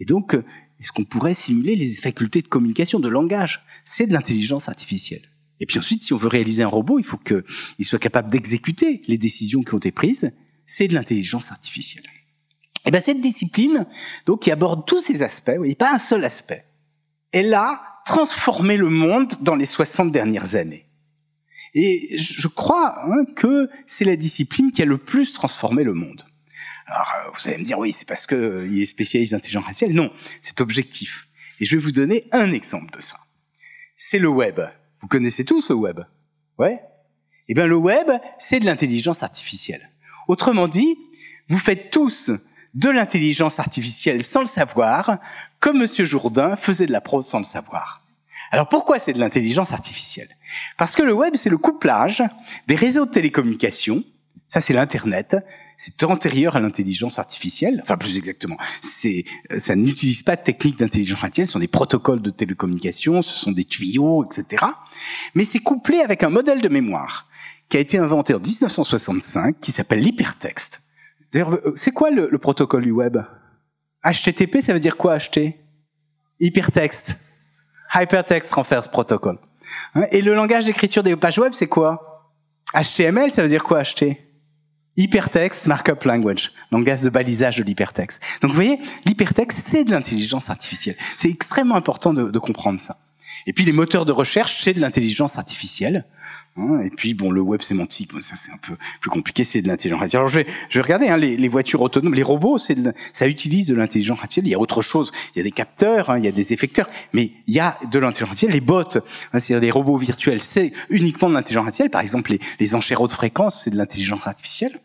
Et donc, est-ce qu'on pourrait simuler les facultés de communication, de langage? C'est de l'intelligence artificielle. Et puis ensuite, si on veut réaliser un robot, il faut qu'il soit capable d'exécuter les décisions qui ont été prises. C'est de l'intelligence artificielle. Et bien cette discipline, donc qui aborde tous ces aspects, voyez, pas un seul aspect, elle a transformé le monde dans les 60 dernières années. Et je crois hein, que c'est la discipline qui a le plus transformé le monde. Alors, euh, vous allez me dire, oui, c'est parce qu'il euh, est spécialiste d'intelligence artificielle. Non, c'est objectif. Et je vais vous donner un exemple de ça. C'est le web. Vous connaissez tous le web? Ouais Eh bien, le web, c'est de l'intelligence artificielle. Autrement dit, vous faites tous de l'intelligence artificielle sans le savoir, comme Monsieur Jourdain faisait de la prose sans le savoir. Alors pourquoi c'est de l'intelligence artificielle? Parce que le web, c'est le couplage des réseaux de télécommunications, ça c'est l'Internet, c'est antérieur à l'intelligence artificielle, enfin plus exactement, c'est, ça n'utilise pas de techniques d'intelligence artificielle, ce sont des protocoles de télécommunications, ce sont des tuyaux, etc. Mais c'est couplé avec un modèle de mémoire qui a été inventé en 1965, qui s'appelle l'hypertexte. D'ailleurs, euh, c'est quoi le, le protocole du web? HTTP, ça veut dire quoi HT Hypertexte. Hypertext Transfer Protocol. Hein, et le langage d'écriture des pages web, c'est quoi? HTML, ça veut dire quoi HT Hypertext Markup Language, langage de balisage de l'hypertexte. Donc vous voyez, l'hypertexte, c'est de l'intelligence artificielle. C'est extrêmement important de, de, comprendre ça. Et puis les moteurs de recherche, c'est de l'intelligence artificielle. Hein, et puis bon, le web sémantique, ça c'est un peu plus compliqué, c'est de l'intelligence artificielle. Alors je vais, je vais regarder hein, les, voitures autonomes, les robots, c'est ça utilise de l'intelligence artificielle. Il y a autre chose, il y a des capteurs, hein, il y a des effecteurs, mais il y a de l'intelligence artificielle. Les bots, hein, c'est-à-dire des robots virtuels, c'est uniquement de l'intelligence artificielle. Par exemple, les, les enchères haute fréquence, c'est de l'intelligence artificielle.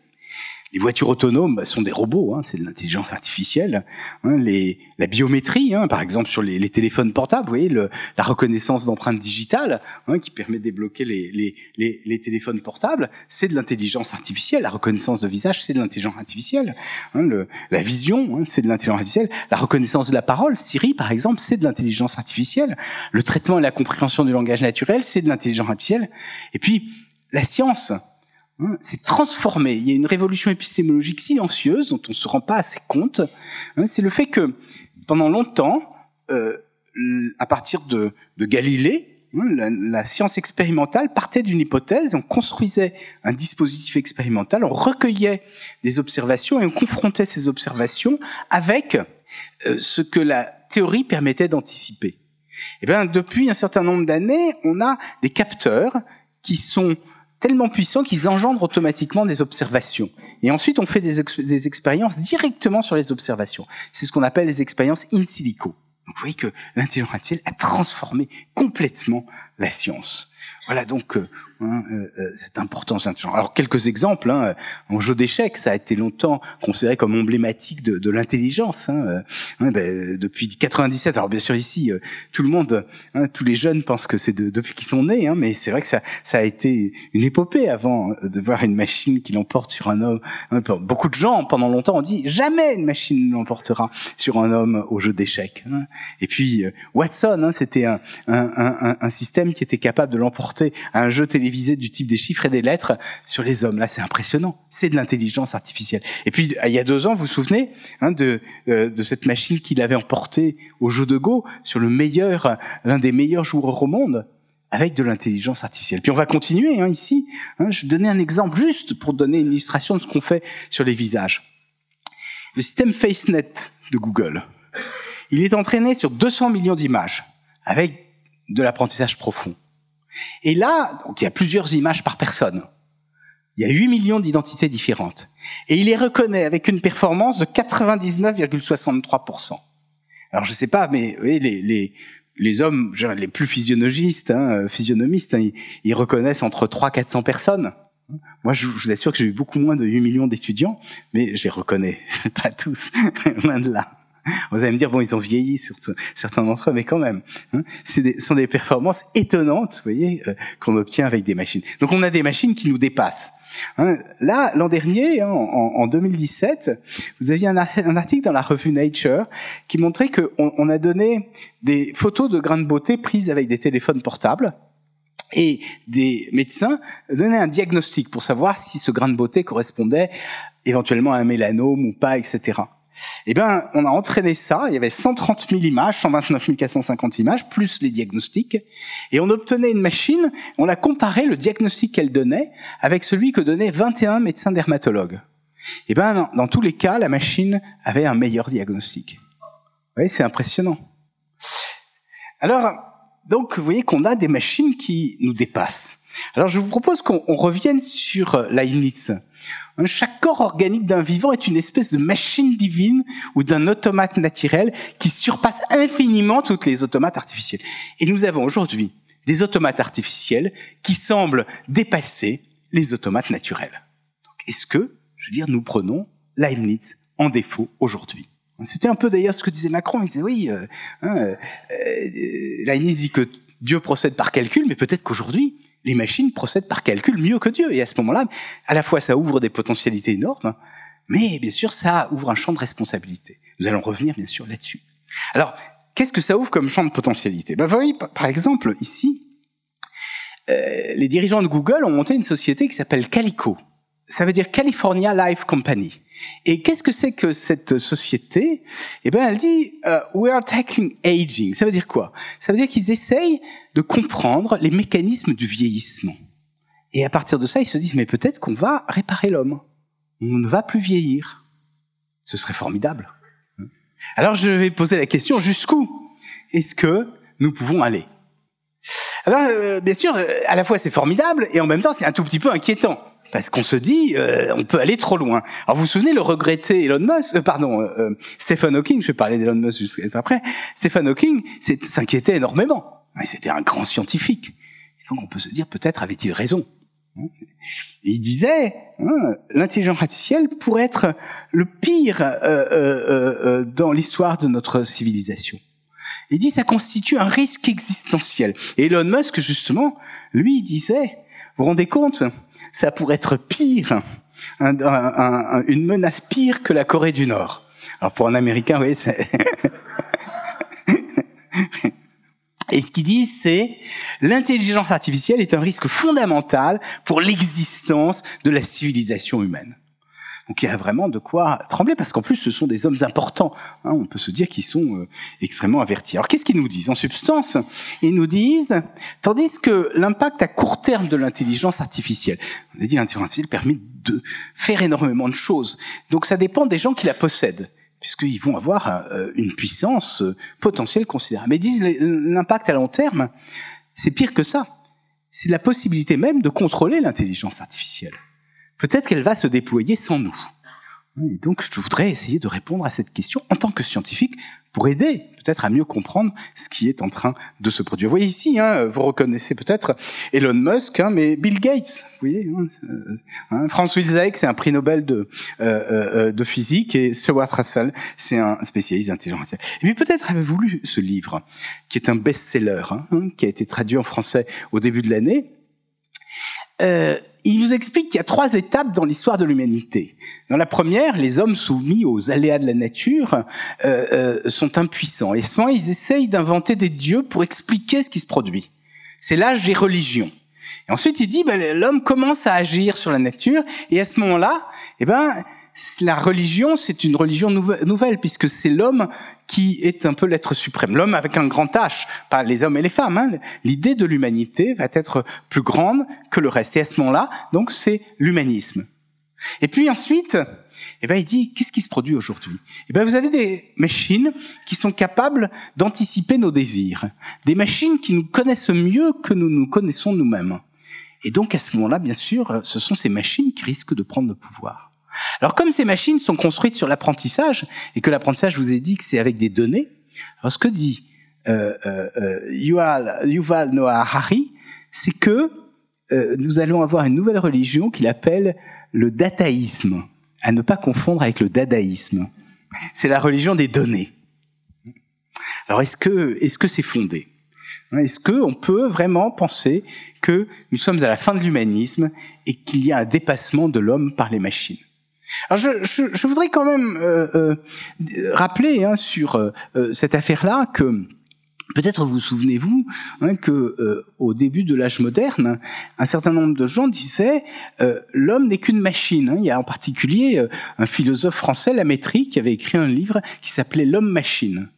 Les voitures autonomes bah, sont des robots, hein, c'est de l'intelligence artificielle. Hein, les, la biométrie, hein, par exemple sur les, les, téléphones portables, vous voyez, le, la reconnaissance d'empreintes digitales hein, qui permet de débloquer les, les, téléphones portables, c'est de l'intelligence artificielle. La reconnaissance de visage, c'est de l'intelligence artificielle. Hein, le, la vision, hein, c'est de l'intelligence artificielle. La reconnaissance de la parole, Siri par exemple, c'est de l'intelligence artificielle. Le traitement et la compréhension du langage naturel, c'est de l'intelligence artificielle. Et puis la science, c'est transformé. Il y a une révolution épistémologique silencieuse dont on ne se rend pas assez compte. Hein, c'est le fait que pendant longtemps, euh, à partir de, Galilée, hein, la, la, science expérimentale partait d'une hypothèse, on construisait un dispositif expérimental, on recueillait des observations et on confrontait ces observations avec euh, ce que la théorie permettait d'anticiper. Et eh bien, depuis un certain nombre d'années, on a des capteurs qui sont tellement puissants qu'ils engendrent automatiquement des observations. Et ensuite, on fait des, des expériences directement sur les observations. C'est ce qu'on appelle les expériences in silico. Vous voyez que l'intelligence artificielle a transformé complètement la science. Voilà, donc euh, hein, euh, euh c'est important. Alors quelques exemples. Hein, en jeu d'échecs, ça a été longtemps considéré comme emblématique de, de l'intelligence. Hein, euh, ben, depuis 97. Alors bien sûr ici, tout le monde, hein, tous les jeunes pensent que c'est de, depuis qu'ils sont nés, hein, mais c'est vrai que ça, ça a été une épopée avant de voir une machine qui l'emporte sur un homme. Beaucoup de gens pendant longtemps ont dit jamais une machine l'emportera sur un homme au jeu d'échecs. Et puis Watson, c'était un, système qui était capable de l'emporter à un jeu télévisé du type des chiffres et des lettres sur les hommes. Là, c'est impressionnant. C'est de l'intelligence artificielle. Et puis, il y a deux ans, vous vous souvenez hein, de, euh, de cette machine qu'il avait emporté au jeu de Go sur le meilleur, l'un des meilleurs joueurs au monde avec de l'intelligence artificielle. Puis on va continuer hein, ici. Hein, je vais donner un exemple juste pour donner une illustration de ce qu'on fait sur les visages. Le système FaceNet de Google, il est entraîné sur 200 millions d'images avec de l'apprentissage profond. Et là, donc, il y a plusieurs images par personne. Il y a 8 millions d'identités différentes. Et il les reconnaît avec une performance de 99,63%. Alors je sais pas, mais les, les, les hommes les plus physionomistes, hein, physionomistes hein, ils, reconnaissent entre 3 400 personnes. Moi, je vous assure que j'ai eu beaucoup moins de 8 millions d'étudiants, mais je les reconnais pas tous, loin de là. Vous allez me dire, bon, ils ont vieilli, sur certains d'entre eux, mais quand même. Hein, ce sont des performances étonnantes, vous voyez, euh, qu'on obtient avec des machines. Donc on a des machines qui nous dépassent. Hein, là, l'an dernier, hein, en, en, 2017, vous aviez un, un, article dans la revue Nature qui montrait qu'on on a donné des photos de grains de beauté prises avec des téléphones portables et des médecins donnaient un diagnostic pour savoir si ce grain de beauté correspondait éventuellement à un mélanome ou pas, etc. Eh bien, on a entraîné ça. Il y avait 130 000 images, 129 450 images, plus les diagnostics. Et on obtenait une machine, on a comparé le diagnostic qu'elle donnait avec celui que donnaient 21 médecins dermatologues. Eh bien, dans tous les cas, la machine avait un meilleur diagnostic. Vous voyez, c'est impressionnant. Alors, donc, vous voyez qu'on a des machines qui nous dépassent. Alors, je vous propose qu'on revienne sur Leibniz. Chaque corps organique d'un vivant est une espèce de machine divine ou d'un automate naturel qui surpasse infiniment toutes les automates artificiels. Et nous avons aujourd'hui des automates artificiels qui semblent dépasser les automates naturels. Est-ce que, je veux dire, nous prenons Leibniz en défaut aujourd'hui? C'était un peu d'ailleurs ce que disait Macron. Il disait oui, euh, hein, euh, euh Leibniz dit que Dieu procède par calcul, mais peut-être qu'aujourd'hui, les machines procèdent par calcul mieux que Dieu. Et à ce moment-là, à la fois, ça ouvre des potentialités énormes, mais bien sûr, ça ouvre un champ de responsabilité. Nous allons revenir, bien sûr, là-dessus. Alors, qu'est-ce que ça ouvre comme champ de potentialité? Ben, Vous voyez, par exemple, ici, euh, les dirigeants de Google ont monté une société qui s'appelle Calico. Ça veut dire California Life Company. Et qu'est-ce que c'est que cette société? Eh bien, elle dit uh, "We are tackling aging". Ça veut dire quoi? Ça veut dire qu'ils essayent de comprendre les mécanismes du vieillissement. Et à partir de ça, ils se disent "Mais peut-être qu'on va réparer l'homme. On ne va plus vieillir. Ce serait formidable." Alors, je vais poser la question jusqu'où est-ce que nous pouvons aller? Alors, euh, bien sûr, à la fois c'est formidable et en même temps c'est un tout petit peu inquiétant. Parce qu'on se dit, euh, on peut aller trop loin. Alors vous vous souvenez le regretté Elon Musk, euh, pardon, euh, Stephen Hawking, je vais parler d'Elon Musk juste après. Stephen Hawking s'inquiétait énormément. C'était un grand scientifique. donc on peut se dire, peut-être avait-il raison. Et il disait, hein, l'intelligence artificielle pourrait être le pire dans l'histoire de notre civilisation. Il dit, ça constitue un risque existentiel. Et Elon Musk, justement, lui, il disait, vous vous rendez compte ça pourrait être pire, une menace pire que la Corée du Nord. Alors pour un Américain, oui, c'est... Et ce qu'ils disent, c'est l'intelligence artificielle est un risque fondamental pour l'existence de la civilisation humaine. Donc il y a vraiment de quoi trembler, parce qu'en plus ce sont des hommes importants. Hein, on peut se dire qu'ils sont euh, extrêmement avertis. Alors qu'est-ce qu'ils nous disent? En substance, ils nous disent, tandis que l'impact à court terme de l'intelligence artificielle, on a dit l'intelligence artificielle permet de faire énormément de choses. Donc ça dépend des gens qui la possèdent puisqu'ils vont avoir euh, une puissance euh, potentielle considérable. Mais disent l'impact à long terme, c'est pire que ça. C'est la possibilité même de contrôler l'intelligence artificielle peut-être qu'elle va se déployer sans nous. Et donc, je voudrais essayer de répondre à cette question en tant que scientifique pour aider peut-être à mieux comprendre ce qui est en train de se produire. Vous voyez ici, hein, vous reconnaissez peut-être Elon Musk, hein, mais Bill Gates, vous voyez, hein, euh, hein Franz Wilczek, c'est un prix Nobel de, euh, euh, de physique, et Stuart Russell, c'est un spécialiste d'intelligence. Et puis peut-être avez-vous lu ce livre, qui est un best-seller, hein, qui a été traduit en français au début de l'année. Euh, il nous explique qu'il y a trois étapes dans l'histoire de l'humanité. Dans la première, les hommes soumis aux aléas de la nature euh, euh, sont impuissants. Et souvent, ils essayent d'inventer des dieux pour expliquer ce qui se produit. C'est l'âge des religions. Ensuite, il dit, ben, l'homme commence à agir sur la nature, et à ce moment-là, eh ben, la religion, c'est une religion nouvelle, puisque c'est l'homme qui est un peu l'être suprême. L'homme avec un grand H, pas les hommes et les femmes. Hein. L'idée de l'humanité va être plus grande que le reste. Et à ce moment-là, donc, c'est l'humanisme. Et puis ensuite, eh ben, il dit, qu'est-ce qui se produit aujourd'hui? Eh ben, vous avez des machines qui sont capables d'anticiper nos désirs. Des machines qui nous connaissent mieux que nous nous connaissons nous-mêmes. Et donc, à ce moment-là, bien sûr, ce sont ces machines qui risquent de prendre le pouvoir. Alors comme ces machines sont construites sur l'apprentissage, et que l'apprentissage, vous ai dit que c'est avec des données, alors ce que dit euh, euh, euh Yuval, Noah Harari, c'est que nous allons avoir une nouvelle religion qu'il appelle le dataïsme, à ne pas confondre avec le dadaïsme. C'est la religion des données. Alors est-ce que est-ce que c'est fondé? Est-ce qu'on peut vraiment penser que nous sommes à la fin de l'humanisme et qu'il y a un dépassement de l'homme par les machines? Alors je, voudrais quand même euh, euh, rappeler hein, sur euh, cette affaire-là que peut-être vous souvenez-vous hein, que au début de l'âge moderne, un certain nombre de gens disaient l'homme n'est qu'une machine. Hein. Il y a en particulier un philosophe français, Lamétrie, qui avait écrit un livre qui s'appelait L'homme-machine.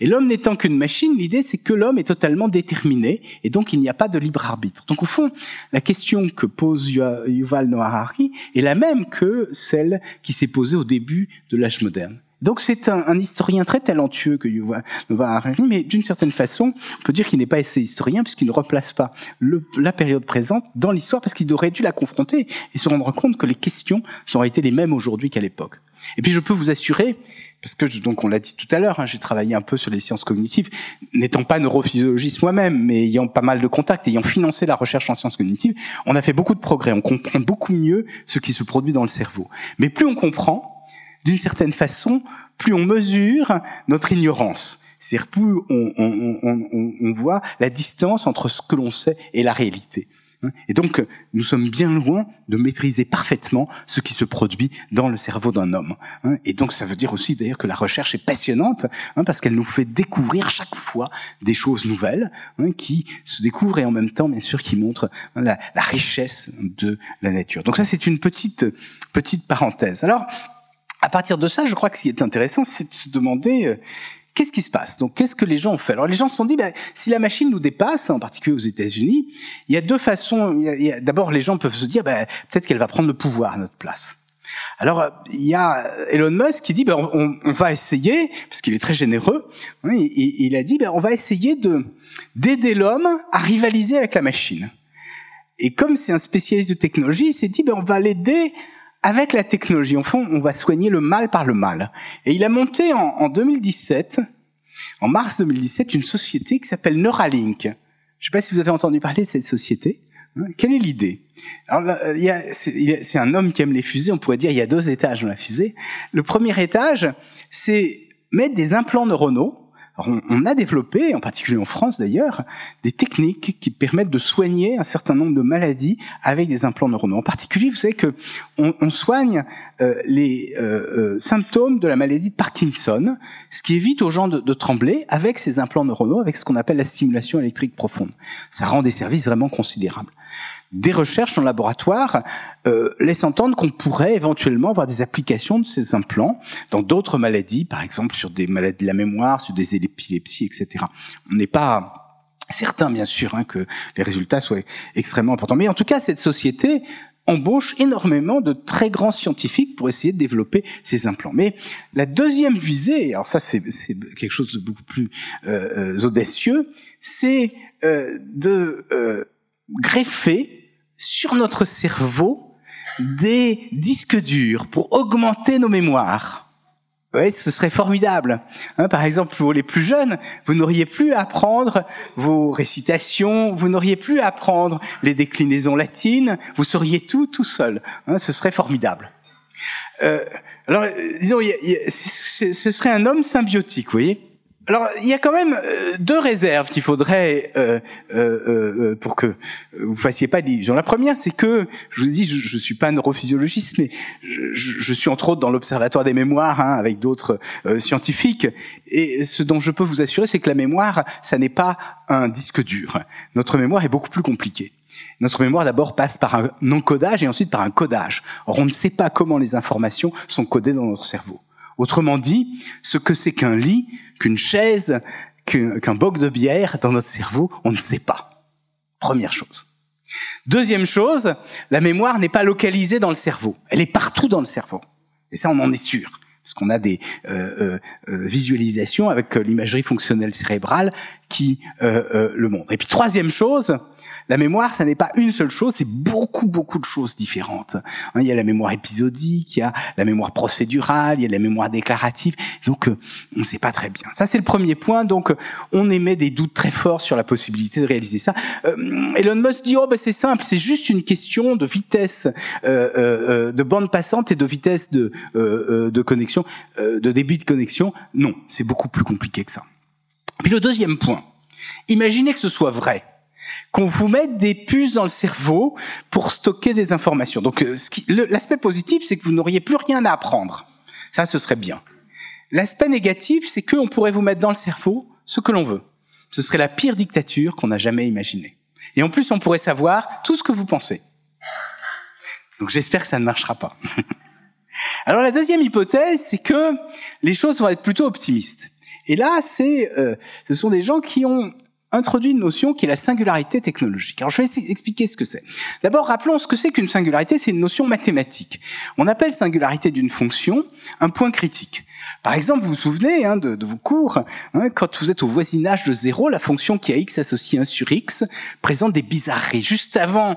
Et l'homme n'étant qu'une machine, l'idée c'est que l'homme est totalement déterminé et donc il n'y a pas de libre arbitre. Donc au fond, la question que pose Yuval Noah Harari est la même que celle qui s'est posée au début de l'âge moderne. Donc c'est un, historien très talentueux que Yuval Noah Harari, mais d'une certaine façon, on peut dire qu'il n'est pas assez historien puisqu'il ne replace pas la période présente dans l'histoire parce qu'il aurait dû la confronter et se rendre compte que les questions sont été les mêmes aujourd'hui qu'à l'époque. Et puis je peux vous assurer parce que donc on l'a dit tout à l'heure, hein, j'ai travaillé un peu sur les sciences cognitives, n'étant pas neurophysiologiste moi-même, mais ayant pas mal de contacts, ayant financé la recherche en sciences cognitives, on a fait beaucoup de progrès, on comprend beaucoup mieux ce qui se produit dans le cerveau. Mais plus on comprend, d'une certaine façon, plus on mesure notre ignorance. C'est-à-dire plus on, on, on, on voit la distance entre ce que l'on sait et la réalité. Hein. Et donc, nous sommes bien loin de maîtriser parfaitement ce qui se produit dans le cerveau d'un homme. Hein. Et donc, ça veut dire aussi d'ailleurs que la recherche est passionnante, hein, parce qu'elle nous fait découvrir chaque fois des choses nouvelles qui se découvrent et en même temps, bien sûr, qui montrent la, la richesse de la nature. Donc ça, c'est une petite petite parenthèse. Alors, à partir de ça, je crois que ce qui est intéressant, c'est de se demander euh, Qu'est-ce qui se passe? Donc, qu'est-ce que les gens ont fait? Alors, les gens se sont dit, ben, si la machine nous dépasse, en particulier aux États-Unis, il y a deux façons. D'abord, les gens peuvent se dire, ben, peut-être qu'elle va prendre le pouvoir à notre place. Alors, il y a Elon Musk qui dit, ben, on, va essayer, parce qu'il est très généreux, il, a dit, ben, on va essayer de d'aider l'homme à rivaliser avec la machine. Et comme c'est un spécialiste de technologie, il s'est dit, ben, on va l'aider avec la technologie. En fond, on va soigner le mal par le mal. Et il a monté en, en 2017, en mars 2017, une société qui s'appelle Neuralink. Je ne sais pas si vous avez entendu parler de cette société. Hein, quelle est l'idée? C'est un homme qui aime les fusées. On pourrait dire il y a deux étages dans la fusée. Le premier étage, c'est mettre des implants neuronaux on, a développé, en particulier en France d'ailleurs, des techniques qui permettent de soigner un certain nombre de maladies avec des implants neuronaux. En particulier, vous savez que on, soigne euh, les euh, euh, symptômes de la maladie de Parkinson, ce qui évite aux gens de, de, trembler avec ces implants neuronaux, avec ce qu'on appelle la stimulation électrique profonde. Ça rend des services vraiment considérables des recherches en laboratoire euh, laissent entendre qu'on pourrait éventuellement avoir des applications de ces implants dans d'autres maladies, par exemple sur des maladies de la mémoire, sur des épilepsies, etc. On n'est pas certain, bien sûr, hein, que les résultats soient extrêmement importants. Mais en tout cas, cette société embauche énormément de très grands scientifiques pour essayer de développer ces implants. Mais la deuxième visée, alors ça c'est quelque chose de beaucoup plus euh, euh audacieux, c'est euh, de euh, greffer sur notre cerveau des disques durs pour augmenter nos mémoires. Oui, ce serait formidable. Hein, par exemple, pour les plus jeunes, vous n'auriez plus à apprendre vos récitations, vous n'auriez plus à apprendre les déclinaisons latines, vous sauriez tout tout seul. Hein, ce serait formidable. Euh, alors, disons, ce serait un homme symbiotique, vous voyez alors, il y a quand même euh, deux réserves qu'il faudrait euh, euh, euh, pour que vous fassiez pas d'illusions. La première, c'est que, je vous dis, je, ne suis pas neurophysiologiste, mais je, je, suis entre autres dans l'Observatoire des mémoires hein, avec d'autres scientifiques, et ce dont je peux vous assurer, c'est que la mémoire, ça n'est pas un disque dur. Notre mémoire est beaucoup plus compliquée. Notre mémoire d'abord passe par un encodage et ensuite par un codage. Or, on ne sait pas comment les informations sont codées dans notre cerveau. Autrement dit, ce que c'est qu'un lit, qu'une chaise, qu'un boc de bière dans notre cerveau, on ne sait pas. Première chose. Deuxième chose, la mémoire n'est pas localisée dans le cerveau. Elle est partout dans le cerveau. Et ça, on en est sûr. Parce qu'on a des euh, euh, euh visualisations avec l'imagerie fonctionnelle cérébrale qui le montrent. Et puis troisième chose, la mémoire, ça n'est pas une seule chose, c'est beaucoup, beaucoup de choses différentes. Il y a la mémoire épisodique, il y a la mémoire procédurale, il y a la mémoire déclarative. Donc, euh, on ne sait pas très bien. Ça, c'est le premier point. Donc, on émet des doutes très forts sur la possibilité de réaliser ça. Euh, Elon Musk dit, oh, ben, c'est simple, c'est juste une question de vitesse euh, de bande passante et de vitesse de, de connexion, de début de connexion. Non, c'est beaucoup plus compliqué que ça. Puis le deuxième point, imaginez que ce soit vrai qu'on vous mette des puces dans le cerveau pour stocker des informations. Donc euh, l'aspect positif, c'est que vous n'auriez plus rien à apprendre. Ça, ce serait bien. L'aspect négatif, c'est qu'on pourrait vous mettre dans le cerveau ce que l'on veut. Ce serait la pire dictature qu'on a jamais imaginée. Et en plus, on pourrait savoir tout ce que vous pensez. Donc j'espère que ça ne marchera pas. Alors la deuxième hypothèse, c'est que les choses vont être plutôt optimistes. Et là, c'est, euh, ce sont des gens qui ont introduit une notion qui est la singularité technologique. Alors je vais expliquer ce que c'est. D'abord, rappelons ce que c'est qu'une singularité, c'est une notion mathématique. On appelle singularité d'une fonction un point critique. Par exemple, vous vous souvenez hein, de, vos cours, hein, quand vous êtes au voisinage de zéro, la fonction qui a x associée 1 sur x présente des bizarreries. Juste avant,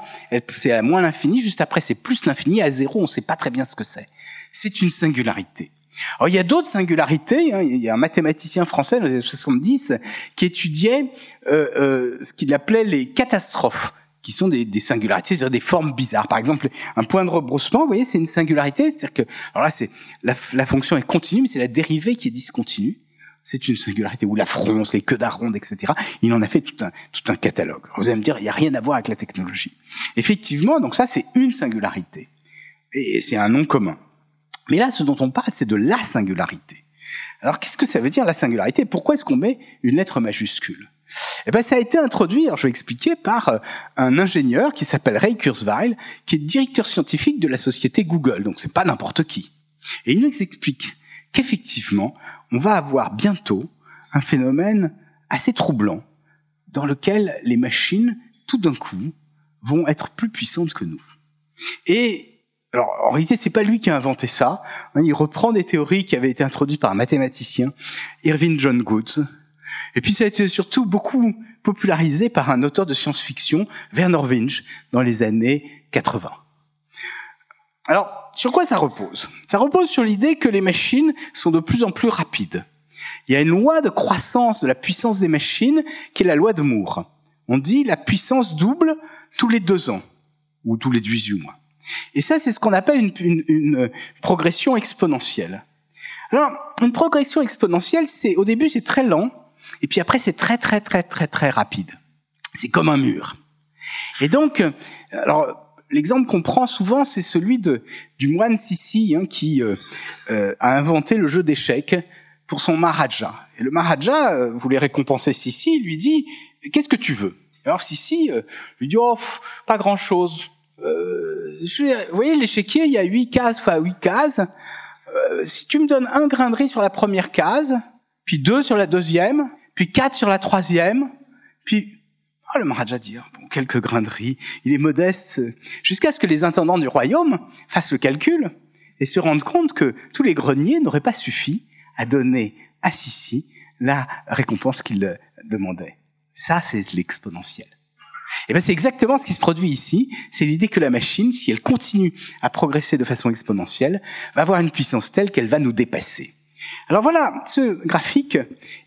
c'est à moins l'infini, juste après c'est plus l'infini, à zéro, on ne sait pas très bien ce que c'est. C'est une singularité. Alors, il y a d'autres singularités. Hein. Il y a un mathématicien français dans les années 70 qui étudiait euh, euh, ce qu'il appelait les catastrophes qui sont des, singularités, c'est-à-dire des formes bizarres. Par exemple, un point de rebroussement, vous voyez, c'est une singularité, c'est-à-dire que, alors là, c'est la, la, fonction est continue, mais c'est la dérivée qui est discontinue. C'est une singularité. Ou la fronce, les queues d'aronde, etc. Il en a fait tout un, tout un catalogue. vous allez me dire, il n'y a rien à voir avec la technologie. Effectivement, donc ça, c'est une singularité. Et c'est un nom commun. Mais là, ce dont on parle, c'est de la singularité. Alors, qu'est-ce que ça veut dire la singularité? Pourquoi est-ce qu'on met une lettre majuscule? Eh ben, ça a été introduit, alors je vais expliquer, par euh, un ingénieur qui s'appelle Ray Kurzweil, qui est directeur scientifique de la société Google. Donc, c'est pas n'importe qui. Et il nous explique qu'effectivement, on va avoir bientôt un phénomène assez troublant dans lequel les machines, tout d'un coup, vont être plus puissantes que nous. Et alors, en réalité, c'est pas lui qui a inventé ça. Il reprend des théories qui avaient été introduites par un mathématicien, Irving John Goods. Et puis, ça a été surtout beaucoup popularisé par un auteur de science-fiction, Werner Winch, dans les années 80. Alors, sur quoi ça repose? Ça repose sur l'idée que les machines sont de plus en plus rapides. Il y a une loi de croissance de la puissance des machines qui est la loi de Moore. On dit la puissance double tous les deux ans, ou tous les 18 mois. Et ça, c'est ce qu'on appelle une, une, progression exponentielle. Alors, une progression exponentielle, c'est au début c'est très lent, et puis après c'est très très très très très rapide. C'est comme un mur. Et donc, alors l'exemple qu'on prend souvent, c'est celui de, du moine Sissi hein, qui euh, euh, a inventé le jeu d'échecs pour son Maharaja. Et le Maharaja euh, voulait récompenser Sissi, lui dit qu'est-ce que tu veux? Alors Sissi lui dit oh pas grand Euh, vous voyez, l'échiquier, il y a huit cases, enfin huit cases. Euh, si tu me donnes un grain de riz sur la première case, puis deux sur la deuxième, puis quatre sur la troisième, puis oh, le Maharaja dit, hein, bon, quelques grains de riz, il est modeste, jusqu'à ce que les intendants du royaume fassent le calcul et se rendent compte que tous les greniers n'auraient pas suffi à donner à Sissi la récompense qu'il demandait. Ça, c'est l'exponentiel. Et ben c'est exactement ce qui se produit ici. C'est l'idée que la machine, si elle continue à progresser de façon exponentielle, va avoir une puissance telle qu'elle va nous dépasser. Alors voilà, ce graphique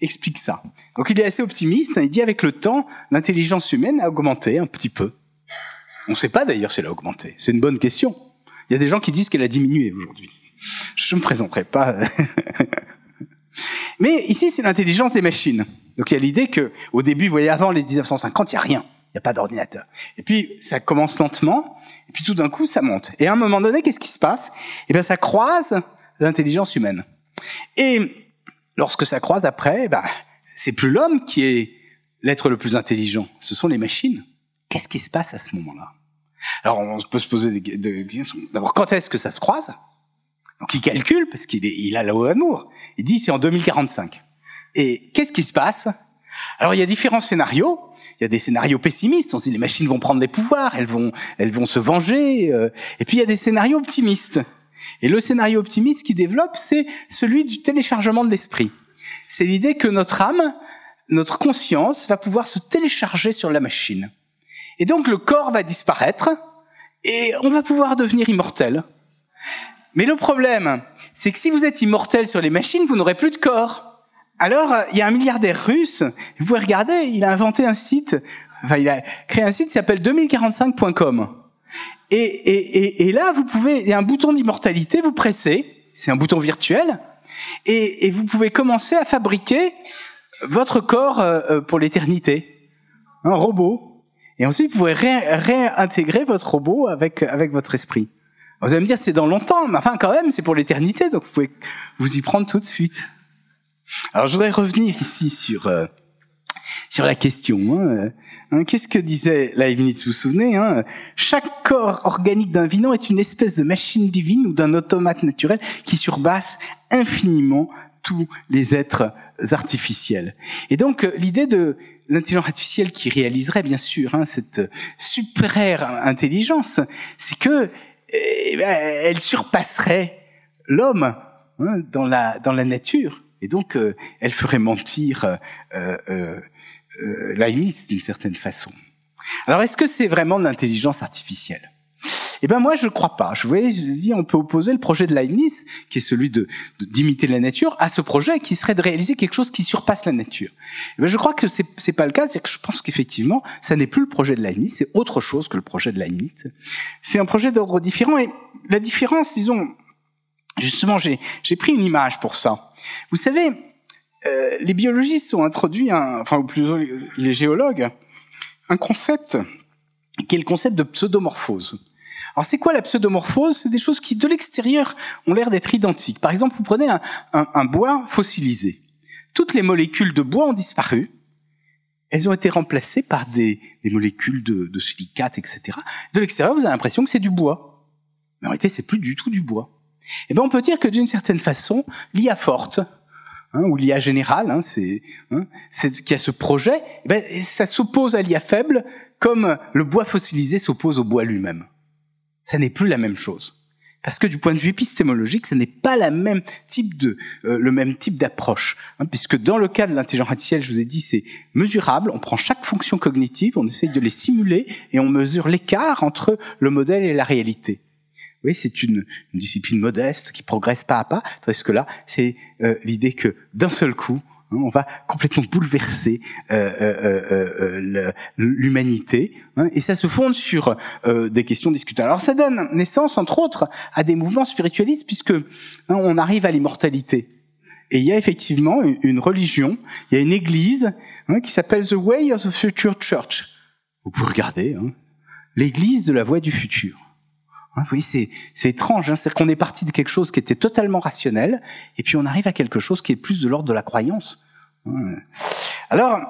explique ça. Donc il est assez optimiste. Il dit avec le temps, l'intelligence humaine a augmenté un petit peu. On ne sait pas d'ailleurs si elle a augmenté. C'est une bonne question. Il y a des gens qui disent qu'elle a diminué aujourd'hui. Je ne me présenterai pas. Mais ici, c'est l'intelligence des machines. Donc il y a l'idée que, au début, vous voyez, avant les 1950, il n'y a rien n'y a pas d'ordinateur. Et puis, ça commence lentement, et puis tout d'un coup, ça monte. Et à un moment donné, qu'est-ce qui se passe? Eh bien, ça croise l'intelligence humaine. Et lorsque ça croise après, eh ben, c'est plus l'homme qui est l'être le plus intelligent, ce sont les machines. Qu'est-ce qui se passe à ce moment-là? Alors, on peut se poser des questions. D'abord, quand est-ce que ça se croise? Donc, il calcule, parce qu'il il a la haut amour. Il dit, c'est en 2045. Et qu'est-ce qui se passe? Alors, il y a différents scénarios il y a des scénarios pessimistes. On se dit les machines vont prendre des pouvoirs, elles vont, elles vont se venger. Euh. et puis il y a des scénarios optimistes. Et le scénario optimiste qui développe, c'est celui du téléchargement de l'esprit. C'est l'idée que notre âme, notre conscience, va pouvoir se télécharger sur la machine. Et donc le corps va disparaître et on va pouvoir devenir immortel. Mais le problème, c'est que si vous êtes immortel sur les machines, vous n'aurez plus de corps. Alors, euh, il y a un milliardaire russe, vous pouvez regarder, il a inventé un site, enfin, il a créé un site qui s'appelle 2045.com. Et, et, et, et, là, vous pouvez, il y a un bouton d'immortalité, vous pressez, c'est un bouton virtuel, et, vous pouvez commencer à fabriquer votre corps euh, euh, pour l'éternité, un robot. Et ensuite, vous pouvez réintégrer votre robot avec, avec votre esprit. Vous allez me dire, c'est dans longtemps, mais enfin, quand même, c'est pour l'éternité, donc vous pouvez vous y prendre tout de suite. Alors je voudrais revenir ici sur euh, sur la question. Hein. Hein, Qu'est-ce que disait Leibniz Vous vous souvenez hein Chaque corps organique d'un vivant est une espèce de machine divine ou d'un automate naturel qui surpasse infiniment tous les êtres artificiels. Et donc euh, l'idée de l'intelligence artificielle qui réaliserait bien sûr hein, cette super intelligence, c'est que eh ben, elle surpasserait l'homme hein, dans la dans la nature. Et donc, euh, elle ferait mentir euh, euh, euh Leibniz d'une certaine façon. Alors, est-ce que c'est vraiment de l'intelligence artificielle? Eh ben moi je ne crois pas. Je voyais, je dis, on peut opposer le projet de Leibniz, qui est celui de d'imiter la nature, à ce projet qui serait de réaliser quelque chose qui surpasse la nature. Eh ben je crois que c'est c'est pas le cas. C'est que je pense qu'effectivement, ça n'est plus le projet de Leibniz, c'est autre chose que le projet de Leibniz. C'est un projet d'ordre différent. Et la différence, disons, Justement, j'ai pris une image pour ça. Vous savez, euh, les biologistes ont introduit, un, enfin, ou plutôt les géologues, un concept qui est le concept de pseudomorphose. Alors, c'est quoi la pseudomorphose? C'est des choses qui, de l'extérieur, ont l'air d'être identiques. Par exemple, vous prenez un, un, un, bois fossilisé. Toutes les molécules de bois ont disparu. Elles ont été remplacées par des, des molécules de, de silicate, etc. De l'extérieur, vous avez l'impression que c'est du bois. Mais en réalité, c'est plus du tout du bois. Eh bien, on peut dire que d'une certaine façon, l'IA forte, hein, ou l'IA générale, hein, c'est hein, qui a ce projet, eh ben, ça s'oppose à l'IA faible comme le bois fossilisé s'oppose au bois lui-même. Ça n'est plus la même chose. Parce que du point de vue épistémologique, ce n'est pas la même type de, euh, le même type d'approche. Hein, puisque dans le cas de l'intelligence artificielle, je vous ai dit, c'est mesurable. On prend chaque fonction cognitive, on essaye de les simuler et on mesure l'écart entre le modèle et la réalité. C'est une, discipline modeste qui progresse pas à pas, tandis que là, c'est euh, l'idée que d'un seul coup, hein, on va complètement bouleverser euh, euh, l'humanité, hein, et ça se fonde sur des questions discutées. Alors ça donne naissance, entre autres, à des mouvements spiritualistes, puisque hein, on arrive à l'immortalité. Et il y a effectivement une, religion, il y a une église qui s'appelle The Way of the Future Church. Vous pouvez regarder, l'église de la voie du futur. Hein, vous voyez, c'est, c'est étrange. Hein, c'est qu'on est parti de quelque chose qui était totalement rationnel, et puis on arrive à quelque chose qui est plus de l'ordre de la croyance. Hein. Alors,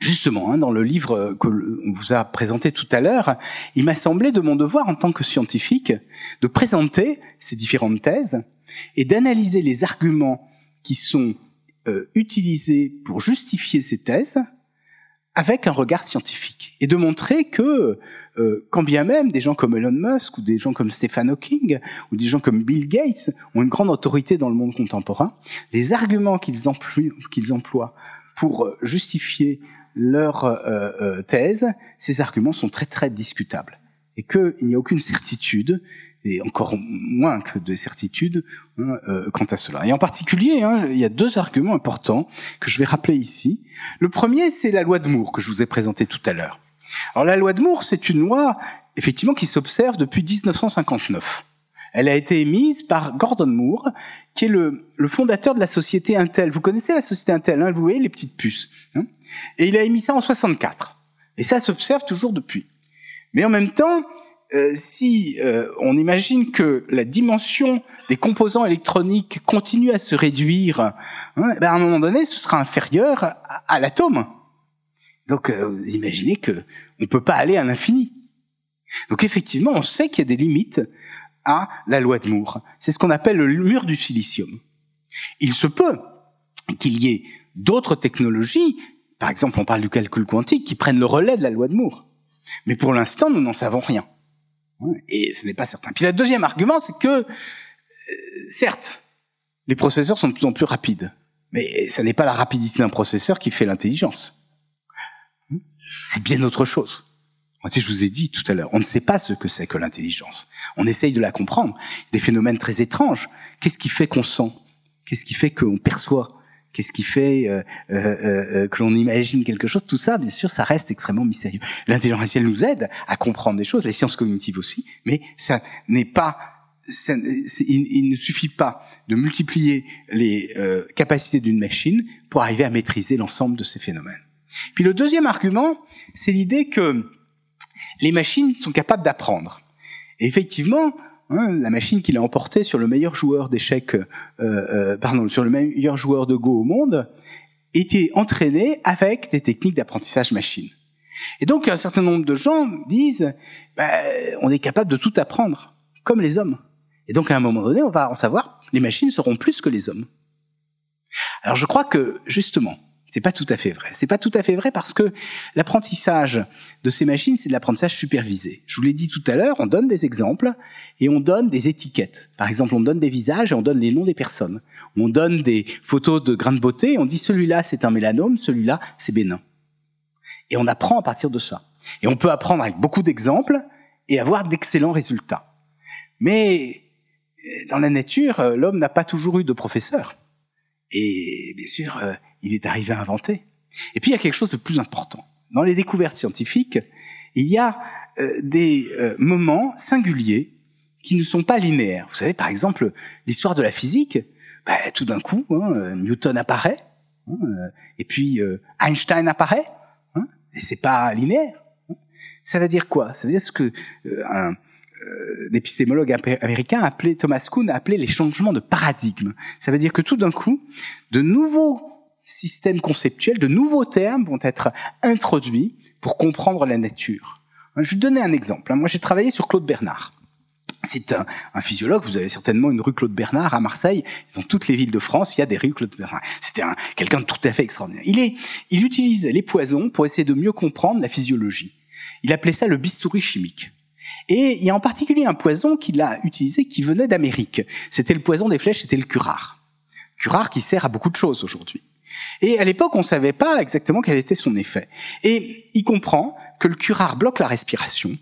justement, hein, dans le livre que vous a présenté tout à l'heure, il m'a semblé de mon devoir en tant que scientifique de présenter ces différentes thèses et d'analyser les arguments qui sont euh, utilisés pour justifier ces thèses avec un regard scientifique et de montrer que euh, quand bien même des gens comme Elon Musk ou des gens comme Stephen Hawking ou des gens comme Bill Gates ont une grande autorité dans le monde contemporain, les arguments qu'ils emploient, emploient pour euh, justifier leur euh, euh, thèse, ces arguments sont très très discutables et qu'il n'y a aucune certitude et encore moins que de certitude hein, euh, quant à cela. Et en particulier, hein, il y a deux arguments importants que je vais rappeler ici. Le premier, c'est la loi de Moore que je vous ai présentée tout à l'heure. Alors la loi de Moore, c'est une loi effectivement qui s'observe depuis 1959. Elle a été émise par Gordon Moore, qui est le, le fondateur de la société Intel. Vous connaissez la société Intel, hein, vous voyez les petites puces. Hein? Et il a émis ça en 64. Et ça s'observe toujours depuis. Mais en même temps, euh, si euh, on imagine que la dimension des composants électroniques continue à se réduire, hein, ben à un moment donné, ce sera inférieur à, l'atome. Donc, euh, imaginez que on peut pas aller à l'infini. Donc, effectivement, on sait qu'il y a des limites à la loi de Moore. C'est ce qu'on appelle le mur du silicium. Il se peut qu'il y ait d'autres technologies, par exemple, on parle du calcul quantique, qui prennent le relais de la loi de Moore. Mais pour l'instant, nous n'en savons rien. Et ce n'est pas certain. Puis le deuxième argument, c'est que, euh, certes, les processeurs sont de plus en plus rapides, mais ce n'est pas la rapidité d'un processeur qui fait l'intelligence. C'est bien autre chose. Je vous ai dit tout à l'heure, on ne sait pas ce que c'est que l'intelligence. On essaye de la comprendre. Des phénomènes très étranges. Qu'est-ce qui fait qu'on sent? Qu'est-ce qui fait qu'on perçoit? Qu'est-ce qui fait euh, euh, euh, que l'on imagine quelque chose? Tout ça, bien sûr, ça reste extrêmement mystérieux. L'intelligence artificielle nous aide à comprendre des choses, les sciences cognitives aussi, mais ça n'est pas il, ne suffit pas de multiplier les euh, capacités d'une machine pour arriver à maîtriser l'ensemble de ces phénomènes. Puis le deuxième argument, c'est l'idée que les machines sont capables d'apprendre. Effectivement, Hein, la machine qui l'a emporté sur le meilleur joueur d'échecs, euh, euh, pardon, sur le meilleur joueur de Go au monde, était entraînée avec des techniques d'apprentissage machine. Et donc un certain nombre de gens disent, bah, on est capable de tout apprendre, comme les hommes. Et donc à un moment donné, on va en savoir, les machines seront plus que les hommes. Alors je crois que justement, c'est pas tout à fait vrai. C'est pas tout à fait vrai parce que l'apprentissage de ces machines, c'est de l'apprentissage supervisé. Je vous l'ai dit tout à l'heure, on donne des exemples et on donne des étiquettes. Par exemple, on donne des visages et on donne les noms des personnes. On donne des photos de grains de beauté et on dit celui-là c'est un mélanome, celui-là c'est bénin. Et on apprend à partir de ça. Et on peut apprendre avec beaucoup d'exemples et avoir d'excellents résultats. Mais dans la nature, l'homme n'a pas toujours eu de professeur. Et bien sûr, euh, il est arrivé à inventer. Et puis il y a quelque chose de plus important. Dans les découvertes scientifiques, il y a euh, des euh, moments singuliers qui ne sont pas linéaires. Vous savez, par exemple, l'histoire de la physique, bah, tout d'un coup, hein, Newton apparaît, hein, et puis Einstein apparaît, hein, et c'est pas linéaire. Hein. Ça veut dire quoi? Ça veut dire ce que un épistémologue américain appelé Thomas Kuhn a appelé les changements de paradigme. Ça veut dire que tout d'un coup, de nouveaux systèmes conceptuels, de nouveaux termes vont être introduits pour comprendre la nature. Je vais vous donner un exemple. Moi, j'ai travaillé sur Claude Bernard. C'est un, un, physiologue, vous avez certainement une rue Claude Bernard à Marseille, dans toutes les villes de France, il y a des rues Claude Bernard. C'était quelqu'un de tout à fait extraordinaire. Il, est, il utilise les poisons pour essayer de mieux comprendre la physiologie. Il appelait ça le bistouri chimique. Et il y a en particulier un poison qu'il a utilisé qui venait d'Amérique. C'était le poison des flèches, c'était le curare. Curare qui sert à beaucoup de choses aujourd'hui. Et à l'époque, on ne savait pas exactement quel était son effet. Et il comprend que le curare bloque la respiration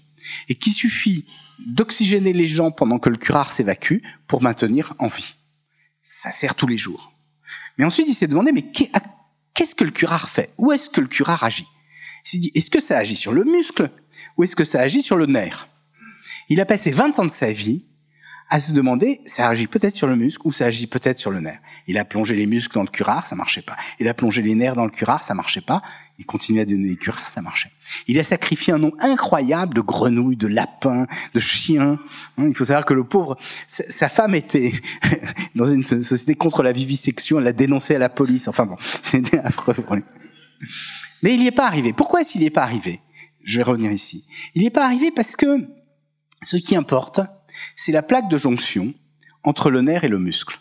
et qu'il suffit d'oxygéner les gens pendant que le curare s'évacue pour maintenir en vie. Ça sert tous les jours. Mais ensuite, il s'est demandé, mais qu'est-ce que le curare fait? Où est-ce que le curare agit? Il s'est dit, est-ce que ça agit sur le muscle? Ou est-ce que ça agit sur le nerf? Il a passé 20 ans de sa vie à se demander, ça agit peut-être sur le muscle ou ça agit peut-être sur le nerf. Il a plongé les muscles dans le curare, ça marchait pas. Il a plongé les nerfs dans le curare, ça marchait pas. Il continuait à donner les curares, ça marchait. Il a sacrifié un nombre incroyable de grenouilles, de lapins, de chiens. Hein, il faut savoir que le pauvre, sa femme était dans une société contre la vivisection, elle l'a dénoncé à la police. Enfin bon, c'était affreux pour lui. Mais il n'y est pas arrivé. Pourquoi est-ce qu'il n'y est pas arrivé? Je vais revenir ici. Il n'y est pas arrivé parce que ce qui importe, c'est la plaque de jonction entre le nerf et le muscle.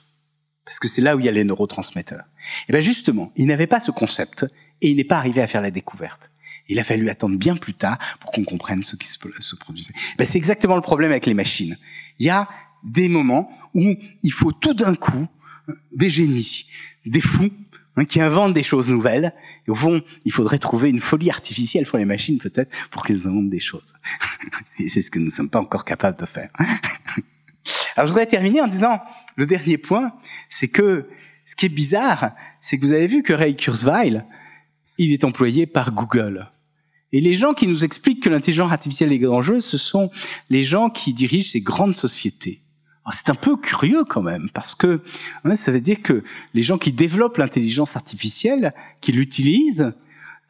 Parce que c'est là où il y a les neurotransmetteurs. Et bien justement, il n'avait pas ce concept et il n'est pas arrivé à faire la découverte. Il a fallu attendre bien plus tard pour qu'on comprenne ce qui se, produisait. Ben, c'est exactement le problème avec les machines. Il y a des moments où il faut tout d'un coup des génies, des fous hein, qui inventent des choses nouvelles. Et au fond, il faudrait trouver une folie artificielle pour les machines peut-être pour qu'elles inventent des choses. Et c'est ce que nous ne sommes pas encore capables de faire. Alors je voudrais terminer en disant, le dernier point, c'est que ce qui est bizarre, c'est que vous avez vu que Ray Kurzweil, il est employé par Google. Et les gens qui nous expliquent que l'intelligence artificielle est dangereuse, ce sont les gens qui dirigent ces grandes sociétés. C'est un peu curieux quand même, parce que ça veut dire que les gens qui développent l'intelligence artificielle, qui l'utilisent,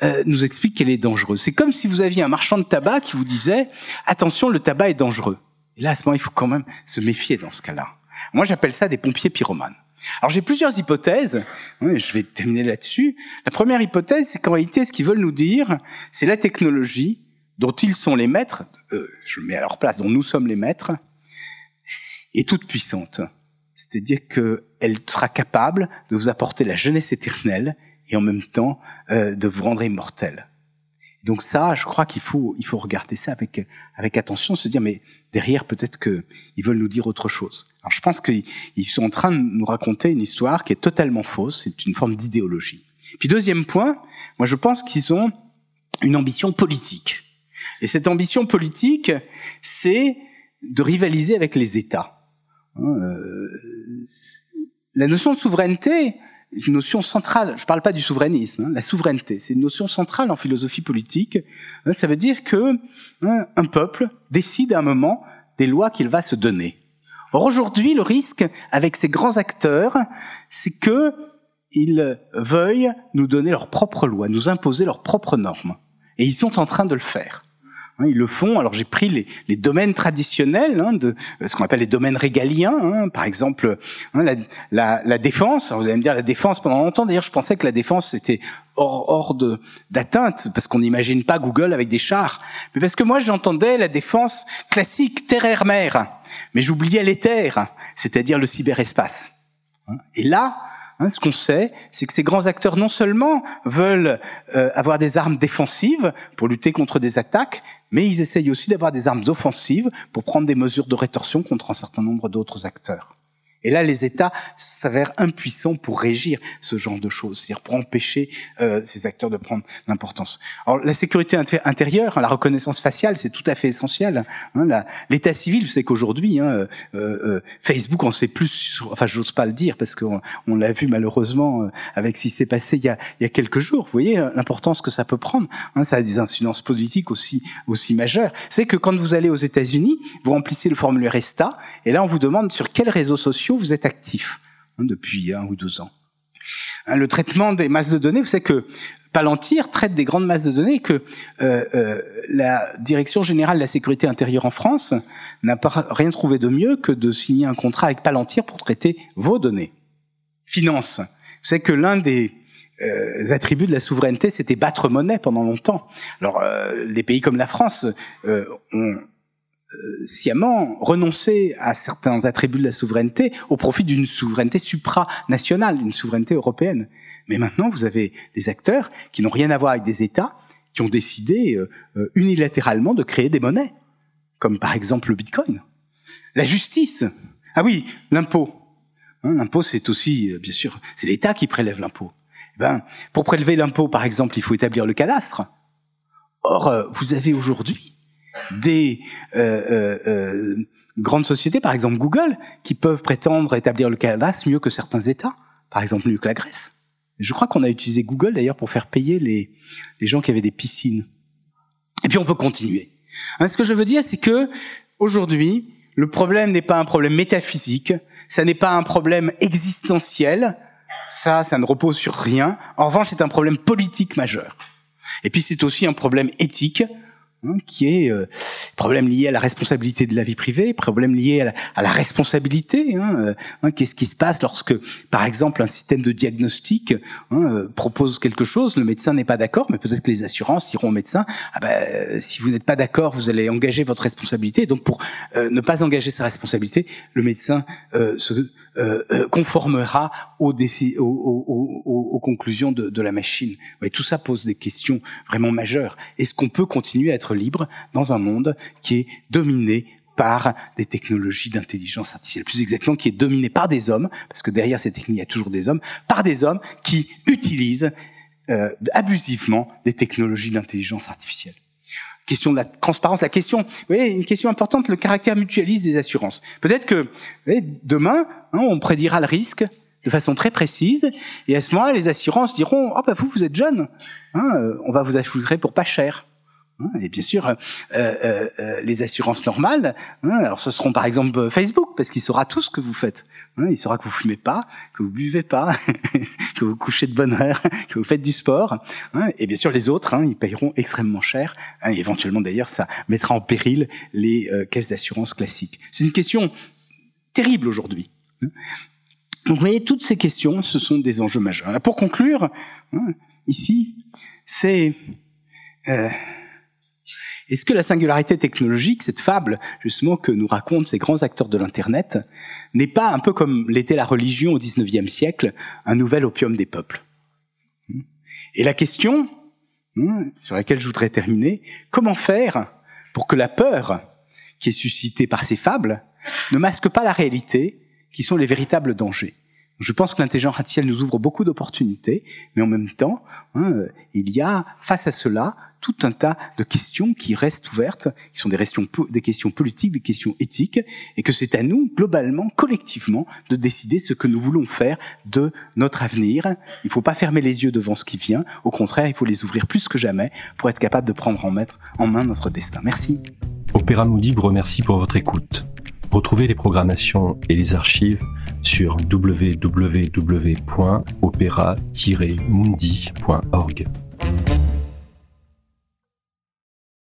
euh, nous expliquent qu'elle est dangereuse. C'est comme si vous aviez un marchand de tabac qui vous disait attention, le tabac est dangereux. Et là, à ce moment, il faut quand même se méfier dans ce cas-là. Moi, j'appelle ça des pompiers pyromanes. Alors j'ai plusieurs hypothèses, je vais terminer là-dessus. La première hypothèse, c'est qu'en réalité, ce qu'ils veulent nous dire, c'est la technologie dont ils sont les maîtres, euh, je mets à leur place, dont nous sommes les maîtres, est toute puissante. C'est-à-dire qu'elle sera capable de vous apporter la jeunesse éternelle et en même temps euh, de vous rendre immortel. Donc ça, je crois qu'il faut, il faut regarder ça avec, avec attention, se dire, mais derrière, peut-être qu'ils veulent nous dire autre chose. Alors je pense qu'ils sont en train de nous raconter une histoire qui est totalement fausse, c'est une forme d'idéologie. Puis deuxième point, moi je pense qu'ils ont une ambition politique. Et cette ambition politique, c'est de rivaliser avec les États. Hein, euh, la notion de souveraineté, une notion centrale. Je ne parle pas du souverainisme. Hein, la souveraineté, c'est une notion centrale en philosophie politique. Hein, ça veut dire que un peuple décide à un moment des lois qu'il va se donner. Or aujourd'hui, le risque avec ces grands acteurs, c'est que ils veuillent nous donner leurs propres lois, nous imposer leurs propres normes. Et ils sont en train de le faire. Hein, ils le font. Alors j'ai pris les, les, domaines traditionnels, hein, de euh, ce qu'on appelle les domaines régaliens, hein, par exemple hein, la, la, la, défense. vous allez me dire la défense pendant longtemps. D'ailleurs, je pensais que la défense était hors, hors d'atteinte parce qu'on n'imagine pas Google avec des chars. Mais parce que moi j'entendais la défense classique terre-air-mer, mais j'oubliais l'éther, c'est-à-dire le cyberespace. Et là, Hein, ce qu'on sait, c'est que ces grands acteurs non seulement veulent euh, avoir des armes défensives pour lutter contre des attaques, mais ils essayent aussi d'avoir des armes offensives pour prendre des mesures de rétorsion contre un certain nombre d'autres acteurs. Et là, les États s'avèrent impuissants pour régir ce genre de choses, c'est-à-dire pour empêcher euh, ces acteurs de prendre l'importance. Alors, la sécurité intérieure, la reconnaissance faciale, c'est tout à fait essentiel. Hein, L'état civil, vous savez qu'aujourd'hui, hein, euh, euh, Facebook en sait plus, enfin, j'ose pas le dire parce qu'on on, l'a vu malheureusement euh, avec ce qui s'est passé il y, a, il y a quelques jours. Vous voyez euh, l'importance que ça peut prendre. Hein, ça a des incidences politiques aussi, aussi majeures. C'est que quand vous allez aux États-Unis, vous remplissez le formulaire ESTA, et là, on vous demande sur quels réseaux sociaux vous êtes actif hein, depuis un ou deux ans. Hein, le traitement des masses de données, vous savez que Palantir traite des grandes masses de données que euh, euh, la Direction générale de la sécurité intérieure en France n'a rien trouvé de mieux que de signer un contrat avec Palantir pour traiter vos données. Finance. Vous savez que l'un des euh, attributs de la souveraineté, c'était battre monnaie pendant longtemps. Alors, les pays comme la France ont sciemment renoncer à certains attributs de la souveraineté au profit d'une souveraineté supranationale, une souveraineté européenne. Mais maintenant, vous avez des acteurs qui n'ont rien à voir avec des États, qui ont décidé euh, euh, unilatéralement de créer des monnaies comme par exemple le Bitcoin. La justice. Ah oui, l'impôt. Hein, l'impôt, c'est aussi, euh, bien sûr, c'est l'État qui prélève l'impôt. Eh ben, pour prélever l'impôt, par exemple, il faut établir le cadastre. Or, euh, vous avez aujourd'hui des euh, euh, grandes sociétés, par exemple Google, qui peuvent prétendre établir le cadastre mieux que certains États, par exemple mieux que la Grèce. Je crois qu'on a utilisé Google d'ailleurs pour faire payer les, les gens qui avaient des piscines. Et puis on peut continuer. Hein, ce que je veux dire, c'est que aujourd'hui, le problème n'est pas un problème métaphysique, ça n'est pas un problème existentiel, ça, ça ne repose sur rien. En revanche, c'est un problème politique majeur. Et puis c'est aussi un problème éthique Hein, qui est euh, problème lié à la responsabilité de la vie privée, problème lié à la, responsabilité. Hein, euh, hein, Qu'est-ce qui se passe lorsque, par exemple, un système de diagnostic hein, euh, propose quelque chose, le médecin n'est pas d'accord, mais peut-être que les assurances diront au médecin ah ben, si vous n'êtes pas d'accord, vous allez engager votre responsabilité. Donc, pour ne pas engager sa responsabilité, le médecin se conformera aux, aux, conclusions de, de la machine. Et tout ça pose des questions vraiment majeures. Est-ce qu'on peut continuer à être libre dans un monde qui est dominé par des technologies d'intelligence artificielle, plus exactement qui est dominé par des hommes, parce que derrière ces techniques, il y a toujours des hommes, par des hommes qui utilisent euh, abusivement des technologies d'intelligence artificielle. Question de la transparence, la question, vous une question importante, le caractère mutualiste des assurances. Peut-être que demain, hein, on prédira le risque de façon très précise, et à ce moment-là, les assurances diront, oh bah vous, vous êtes jeune, hein, euh, on va vous assurer pour pas cher. Hein, et bien sûr, euh, euh, euh, les assurances normales, hein, alors ce seront par exemple Facebook, parce qu'il saura tout ce que vous faites. Hein, il saura que vous fumez pas, que vous buvez pas, que vous couchez de bonne heure, que vous faites du sport. et bien sûr, les autres, ils payeront extrêmement cher. et éventuellement, d'ailleurs, ça mettra en péril les caisses d'assurance classiques. C'est une question terrible aujourd'hui. Donc, vous voyez, toutes ces questions, ce sont des enjeux majeurs. pour conclure, ici, c'est... Est-ce que la singularité technologique, cette fable justement que nous racontent ces grands acteurs de l'Internet, n'est pas un peu comme l'était la religion au XIXe siècle, un nouvel opium des peuples? Et la question hmm, sur laquelle je voudrais terminer, comment faire pour que la peur qui est suscitée par ces fables ne masque pas la réalité qui sont les véritables dangers? Je pense que l'intelligence artificielle nous ouvre beaucoup d'opportunités, mais en même temps, hein, il y a face à cela tout un tas de questions qui restent ouvertes, qui sont des questions, des questions politiques, des questions éthiques, et que c'est à nous, globalement, collectivement, de décider ce que nous voulons faire de notre avenir. Il ne faut pas fermer les yeux devant ce qui vient, au contraire, il faut les ouvrir plus que jamais pour être capable de prendre en, main notre destin. Merci. Opéra Moody remercie pour votre écoute. Retrouvez les programmations et les archives sur www.opera-mundi.org.